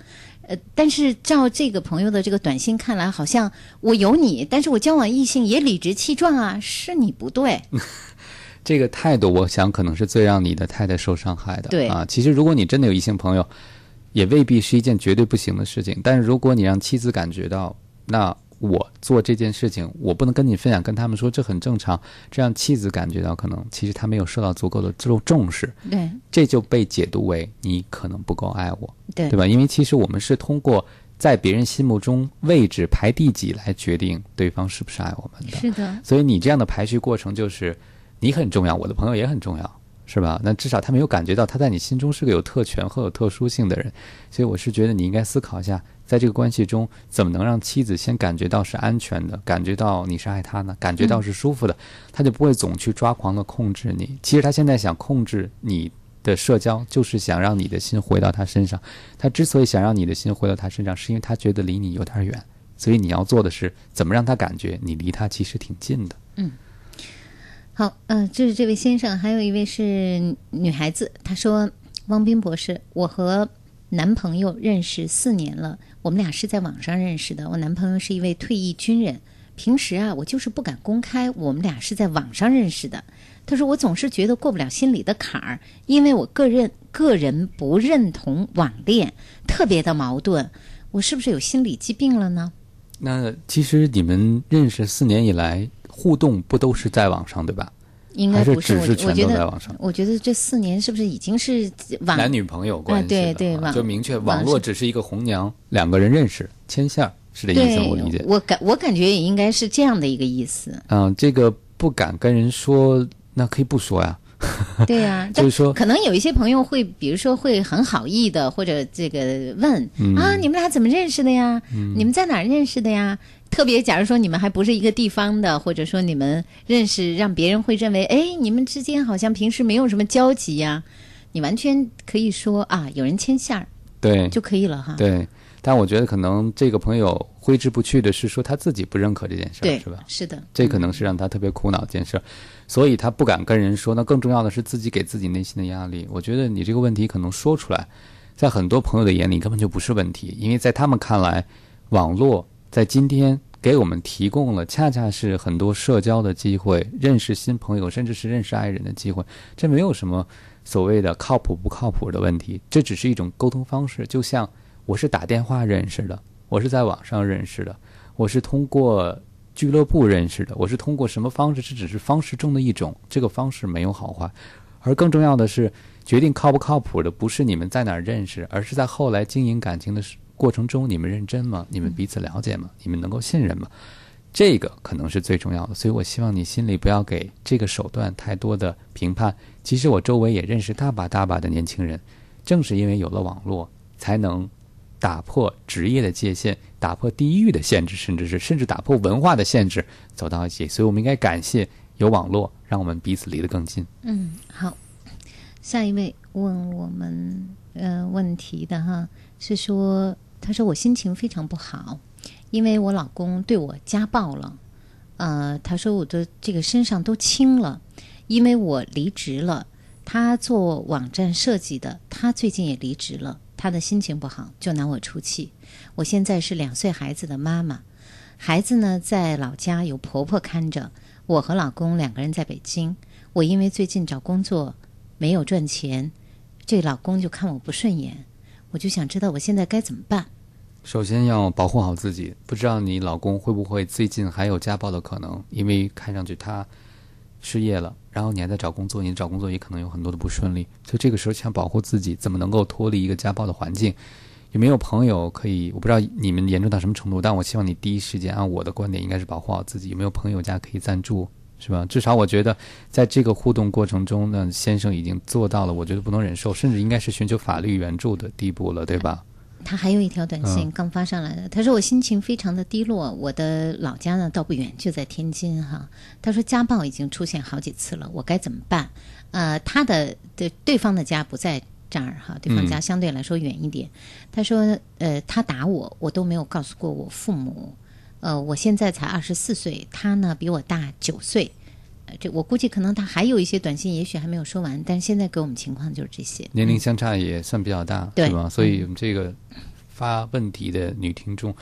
呃，但是照这个朋友的这个短信看来，好像我有你，但是我交往异性也理直气壮啊，是你不对。(laughs) 这个态度，我想可能是最让你的太太受伤害的。对啊，其实如果你真的有异性朋友，也未必是一件绝对不行的事情。但是如果你让妻子感觉到，那我做这件事情，我不能跟你分享，跟他们说这很正常，这让妻子感觉到可能其实他没有受到足够的重重视，对这就被解读为你可能不够爱我，对对吧？因为其实我们是通过在别人心目中位置排第几来决定对方是不是爱我们的。是的，所以你这样的排序过程就是你很重要，我的朋友也很重要，是吧？那至少他没有感觉到他在你心中是个有特权和有特殊性的人。所以我是觉得你应该思考一下，在这个关系中怎么能让妻子先感觉到是安全的，感觉到你是爱她呢，感觉到是舒服的，他就不会总去抓狂的控制你。其实他现在想控制你。的社交就是想让你的心回到他身上。他之所以想让你的心回到他身上，是因为他觉得离你有点远。所以你要做的是怎么让他感觉你离他其实挺近的。嗯，好，呃，这是这位先生，还有一位是女孩子，她说：“汪斌博士，我和男朋友认识四年了，我们俩是在网上认识的。我男朋友是一位退役军人，平时啊，我就是不敢公开我们俩是在网上认识的。他说我总是觉得过不了心里的坎儿，因为我个人个人不认同网恋，特别的矛盾。我是不是有心理疾病了呢？那其实你们认识四年以来，互动不都是在网上对吧？应该不是只是全我觉得我觉得这四年是不是已经是网男女朋友关系啊对对网就明确网网络只是一个红娘，两个人认识牵线儿是这意思，我理解，。我感我感觉也应该是这样的一个意思。嗯，这个不敢跟人说，那可以不说呀。对呀、(laughs) 就是说可能有一些朋友会，比如说会很好意的，或者这个问、嗯啊，你们俩怎么认识的呀？嗯你们在哪儿认识的呀？特别假如说你们还不是一个地方的，或者说你们认识，让别人会认为，哎，你们之间好像平时没有什么交集呀。你完全可以说啊，有人牵线儿对，就可以了哈。对，但我觉得可能这个朋友挥之不去的是说他自己不认可这件事儿，是吧？是的，这可能是让他特别苦恼的一件事儿，所以他不敢跟人说。那更重要的是自己给自己内心的压力。我觉得你这个问题可能说出来，在很多朋友的眼里根本就不是问题，因为在他们看来，网络在今天给我们提供了恰恰是很多社交的机会，认识新朋友，甚至是认识爱人的机会。这没有什么所谓的靠谱不靠谱的问题，这只是一种沟通方式。就像我是打电话认识的，我是在网上认识的，我是通过俱乐部认识的，我是通过什么方式？这只是方式中的一种，这个方式没有好坏。而更重要的是，决定靠不靠谱的不是你们在哪儿认识，而是在后来经营感情的时过程中，你们认真吗？你们彼此了解吗？你们能够信任吗？这个可能是最重要的，所以我希望你心里不要给这个手段太多的评判。其实我周围也认识大把大把的年轻人，正是因为有了网络，才能打破职业的界限，打破地域的限制，甚至是甚至打破文化的限制，走到一起。所以我们应该感谢有网络，让我们彼此离得更近。嗯，好，下一位问我们呃问题的哈，是说他说我心情非常不好，因为我老公对我家暴了，呃，他说我的这个身上都青了，因为我离职了，他做网站设计的，他最近也离职了，他的心情不好，就拿我出气。我现在是两岁孩子的妈妈，孩子呢在老家有婆婆看着，我和老公两个人在北京。我因为最近找工作没有赚钱，这老公就看我不顺眼，我就想知道我现在该怎么办。首先要保护好自己，不知道你老公会不会最近还有家暴的可能，因为看上去他失业了，然后你还在找工作，你找工作也可能有很多的不顺利，所以这个时候想保护自己，怎么能够脱离一个家暴的环境？有没有朋友可以？我不知道你们严重到什么程度，但我希望你第一时间按我的观点，应该是保护好自己。有没有朋友家可以赞助？是吧？至少我觉得，在这个互动过程中呢，先生已经做到了，我觉得不能忍受，甚至应该是寻求法律援助的地步了，对吧？他还有一条短信嗯刚发上来的，他说我心情非常的低落，我的老家呢倒不远，就在天津哈。他说家暴已经出现好几次了，我该怎么办？呃，他的对对方的家不在这儿哈，对方家嗯相对来说远一点。他说呃，他打我，我都没有告诉过我父母。呃，我现在才二十四岁，他呢比我大九岁。呃，这我估计可能他还有一些短信，也许还没有说完，但是现在给我们情况就是这些。年龄相差也算比较大，对是吧？所以我们这个发问题的女听众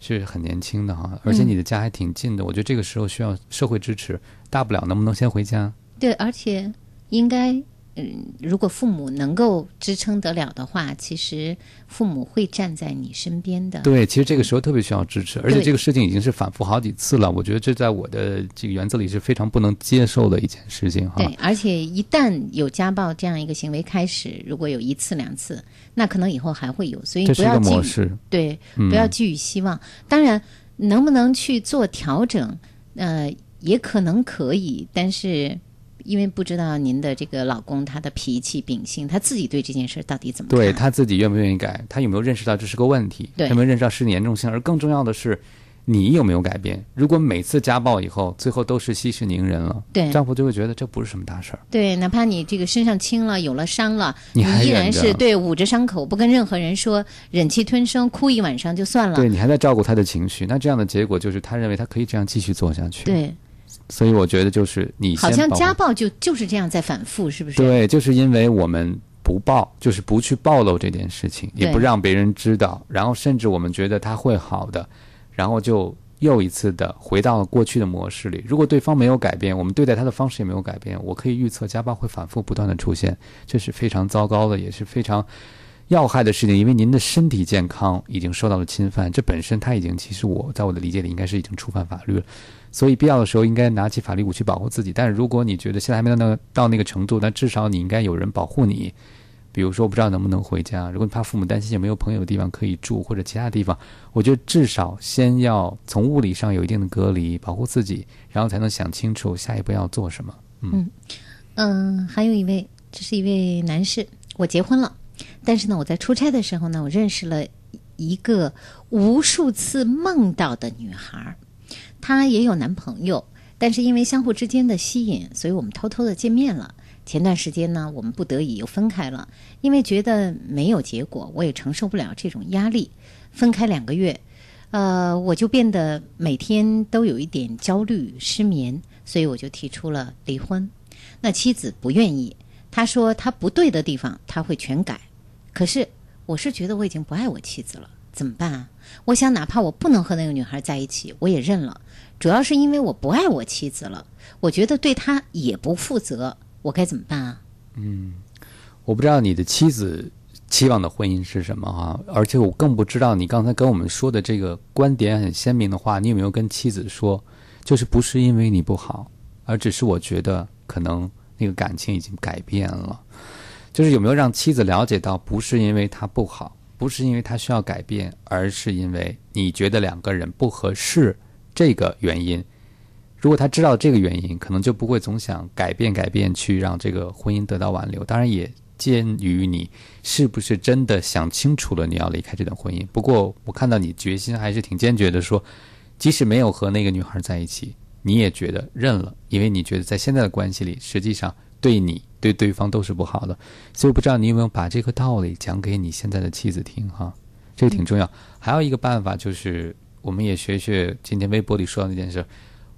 是很年轻的哈，而且你的家还挺近的，我觉得这个时候需要社会支持，大不了能不能先回家？对，而且应该，嗯，如果父母能够支撑得了的话，其实父母会站在你身边的。对，其实这个时候特别需要支持，而且这个事情已经是反复好几次了，我觉得这在我的这个原则里是非常不能接受的一件事情哈。对，而且一旦有家暴这样一个行为开始，如果有一次两次，那可能以后还会有，所以不要对，嗯不要寄予希望。当然，能不能去做调整，呃，也可能可以，但是因为不知道您的这个老公他的脾气秉性，他自己对这件事到底怎么看？对他自己愿不愿意改，他有没有认识到这是个问题，对有没有认识到事情严重性，而更重要的是，你有没有改变？如果每次家暴以后，最后都是息事宁人了，对丈夫就会觉得这不是什么大事儿。对，哪怕你这个身上青了，有了伤了，你还依然是对捂着伤口，不跟任何人说，忍气吞声，哭一晚上就算了。对你还在照顾他的情绪，那这样的结果就是他认为他可以这样继续做下去。，对所以我觉得就是你好像家暴就就是这样在反复，是不是？对，就是因为我们不报，就是不去暴露这件事情，也不让别人知道，然后甚至我们觉得他会好的，然后就又一次的回到了过去的模式里。如果对方没有改变，我们对待他的方式也没有改变，我可以预测家暴会反复不断的出现，这是非常糟糕的，也是非常。要害的事情，因为您的身体健康已经受到了侵犯，这本身它已经，其实我在我的理解里应该是已经触犯法律了，所以必要的时候应该拿起法律武器保护自己。但是如果你觉得现在还没到那个到那个程度，那至少你应该有人保护你，比如说不知道能不能回家，如果你怕父母担心有没有朋友的地方可以住或者其他地方，我觉得至少先要从物理上有一定的隔离，保护自己，然后才能想清楚下一步要做什么。嗯嗯，还有一位，这是一位男士，我结婚了，但是呢，我在出差的时候呢，我认识了一个无数次梦到的女孩儿，她也有男朋友，但是因为相互之间的吸引，所以我们偷偷的见面了。前段时间呢，我们不得已又分开了，因为觉得没有结果，我也承受不了这种压力。分开两个月，呃，我就变得每天都有一点焦虑、失眠，所以我就提出了离婚。那妻子不愿意，她说她不对的地方她会全改。可是我是觉得我已经不爱我妻子了，怎么办啊？我想哪怕我不能和那个女孩在一起，我也认了。主要是因为我不爱我妻子了，我觉得对她也不负责，我该怎么办啊？嗯，我不知道你的妻子期望的婚姻是什么哈、而且我更不知道你刚才跟我们说的这个观点很鲜明的话，你有没有跟妻子说，就是不是因为你不好，而只是我觉得可能那个感情已经改变了，就是有没有让妻子了解到，不是因为他不好，不是因为他需要改变，而是因为你觉得两个人不合适这个原因。如果他知道这个原因，可能就不会总想改变改变去让这个婚姻得到挽留。当然，也鉴于你是不是真的想清楚了你要离开这段婚姻。不过，我看到你决心还是挺坚决的说，即使没有和那个女孩在一起，你也觉得认了，因为你觉得在现在的关系里，实际上对你对对方都是不好的。所以，我不知道你有没有把这个道理讲给你现在的妻子听哈，这个挺重要。还有一个办法就是，我们也学学今天微博里说的那件事。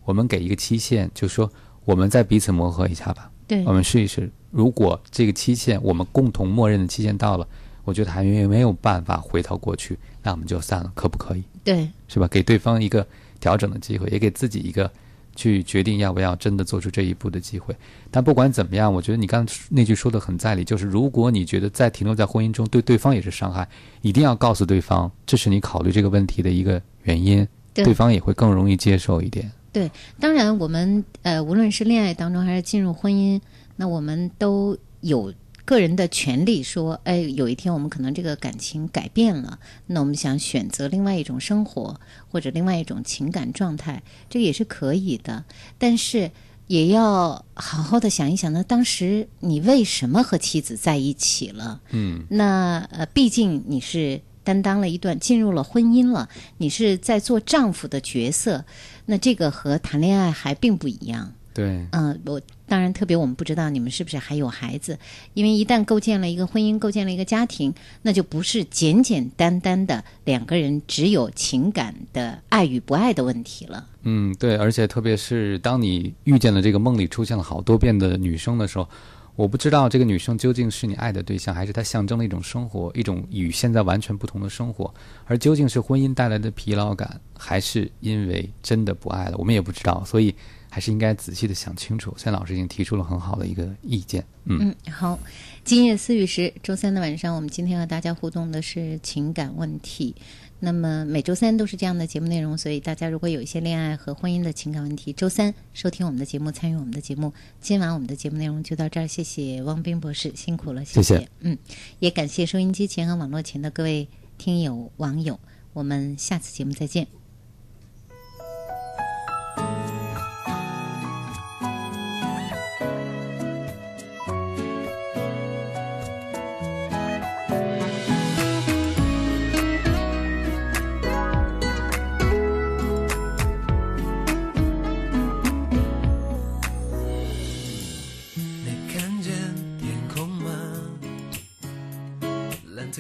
我们给一个期限，就说我们再彼此磨合一下吧。对我们试一试。如果这个期限我们共同默认的期限到了，我觉得还没没有办法回到过去，那我们就散了，可不可以？对，是吧？给对方一个调整的机会，也给自己一个去决定要不要真的做出这一步的机会。但不管怎么样，我觉得你刚才那句说的很在理，就是如果你觉得再停留在婚姻中对对方也是伤害，一定要告诉对方，这是你考虑这个问题的一个原因，对对方也会更容易接受一点。对，当然我们呃，无论是恋爱当中还是进入婚姻，那我们都有个人的权利，说，哎，有一天我们可能这个感情改变了，那我们想选择另外一种生活或者另外一种情感状态，这个也是可以的。但是也要好好的想一想，那当时你为什么和妻子在一起了？嗯，那呃，毕竟你是担当了一段进入了婚姻了，你是在做丈夫的角色，那这个和谈恋爱还并不一样。对，嗯，我当然特别我们不知道你们是不是还有孩子，因为一旦构建了一个婚姻，构建了一个家庭，那就不是简简单单的两个人只有情感的爱与不爱的问题了。嗯，对，而且特别是当你遇见了这个梦里出现了好多遍的女生的时候，我不知道这个女生究竟是你爱的对象，还是她象征了一种生活，一种与现在完全不同的生活，而究竟是婚姻带来的疲劳感，还是因为真的不爱了，我们也不知道，所以还是应该仔细的想清楚。现在老师已经提出了很好的一个意见，嗯嗯，好，今夜思雨时，周三的晚上，我们今天和大家互动的是情感问题。那么每周三都是这样的节目内容，所以大家如果有一些恋爱和婚姻的情感问题，周三收听我们的节目，参与我们的节目。今晚我们的节目内容就到这儿，谢谢汪斌博士，辛苦了，谢谢谢嗯，也感谢收音机前和网络前的各位听友网友，我们下次节目再见。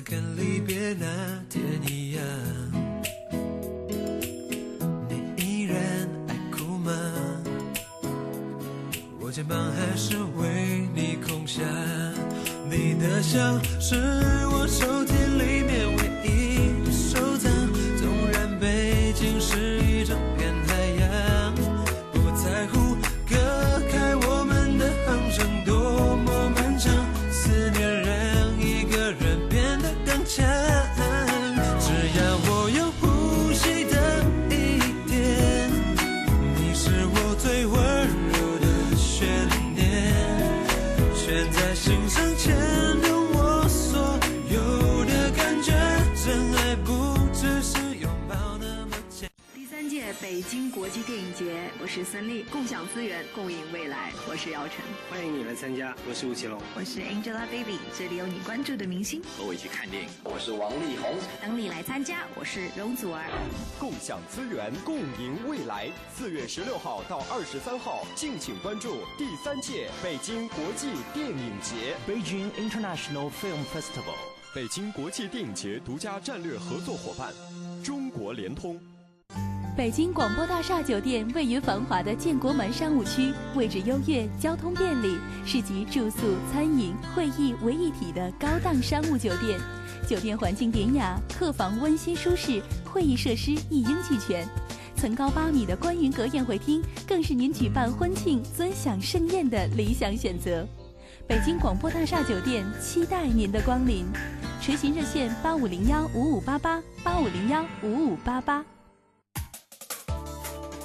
跟离别那天一样。你依然爱哭吗？我肩膀还是为你空下。你的笑是我手机里面是孙俪，共享资源，共赢未来。我是姚晨，欢迎你来参加，我是吴奇隆。我是 Angelababy，这里有你关注的明星。和我一起看电影，我是王力宏。等你来参加，我是容祖儿。共享资源，共赢未来。四月十六号到二十三号，敬请关注第三届北京国际电影节 Beijing International Film Festival。北京国际电影节独家战略合作伙伴，中国联通。北京广播大厦酒店位于繁华的建国门商务区，位置优越，交通便利，是集住宿、餐饮、会议为一体的高档商务酒店。酒店环境典雅，客房温馨舒适，会议设施一应俱全。层高八米的观云阁宴会厅，更是您举办婚庆、尊享盛宴的理想选择。北京广播大厦酒店期待您的光临，垂询热线八五零幺五五八八八五零幺五五八八。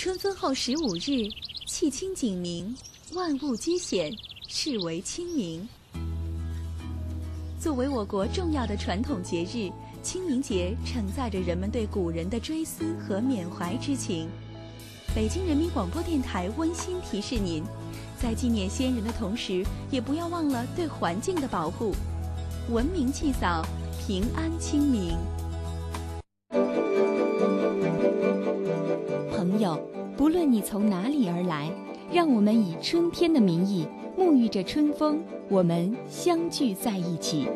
春分后十五日，气清景明，万物皆显，视为清明。作为我国重要的传统节日，清明节承载着人们对古人的追思和缅怀之情。北京人民广播电台温馨提示您，在纪念先人的同时，也不要忘了对环境的保护。文明祭扫，平安清明。朋友，不论你从哪里而来，让我们以春天的名义沐浴着春风，我们相聚在一起，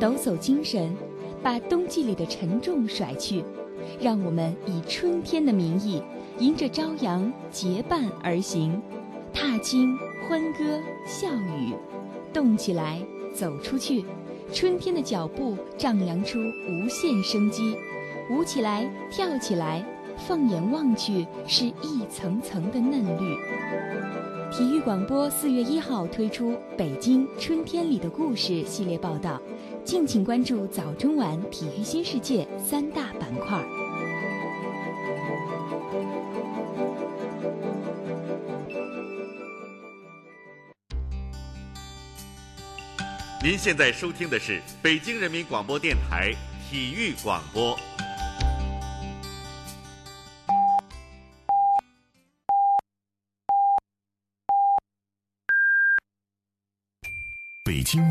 抖擞精神，把冬季里的沉重甩去，让我们以春天的名义迎着朝阳结伴而行，踏青、欢歌、笑语，动起来，走出去，春天的脚步丈量出无限生机，舞起来，跳起来，放眼望去是一层层的嫩绿。体育广播四月一号推出《北京春天里的故事》系列报道，敬请关注早中晚体育新世界三大板块。您现在收听的是北京人民广播电台体育广播。北京。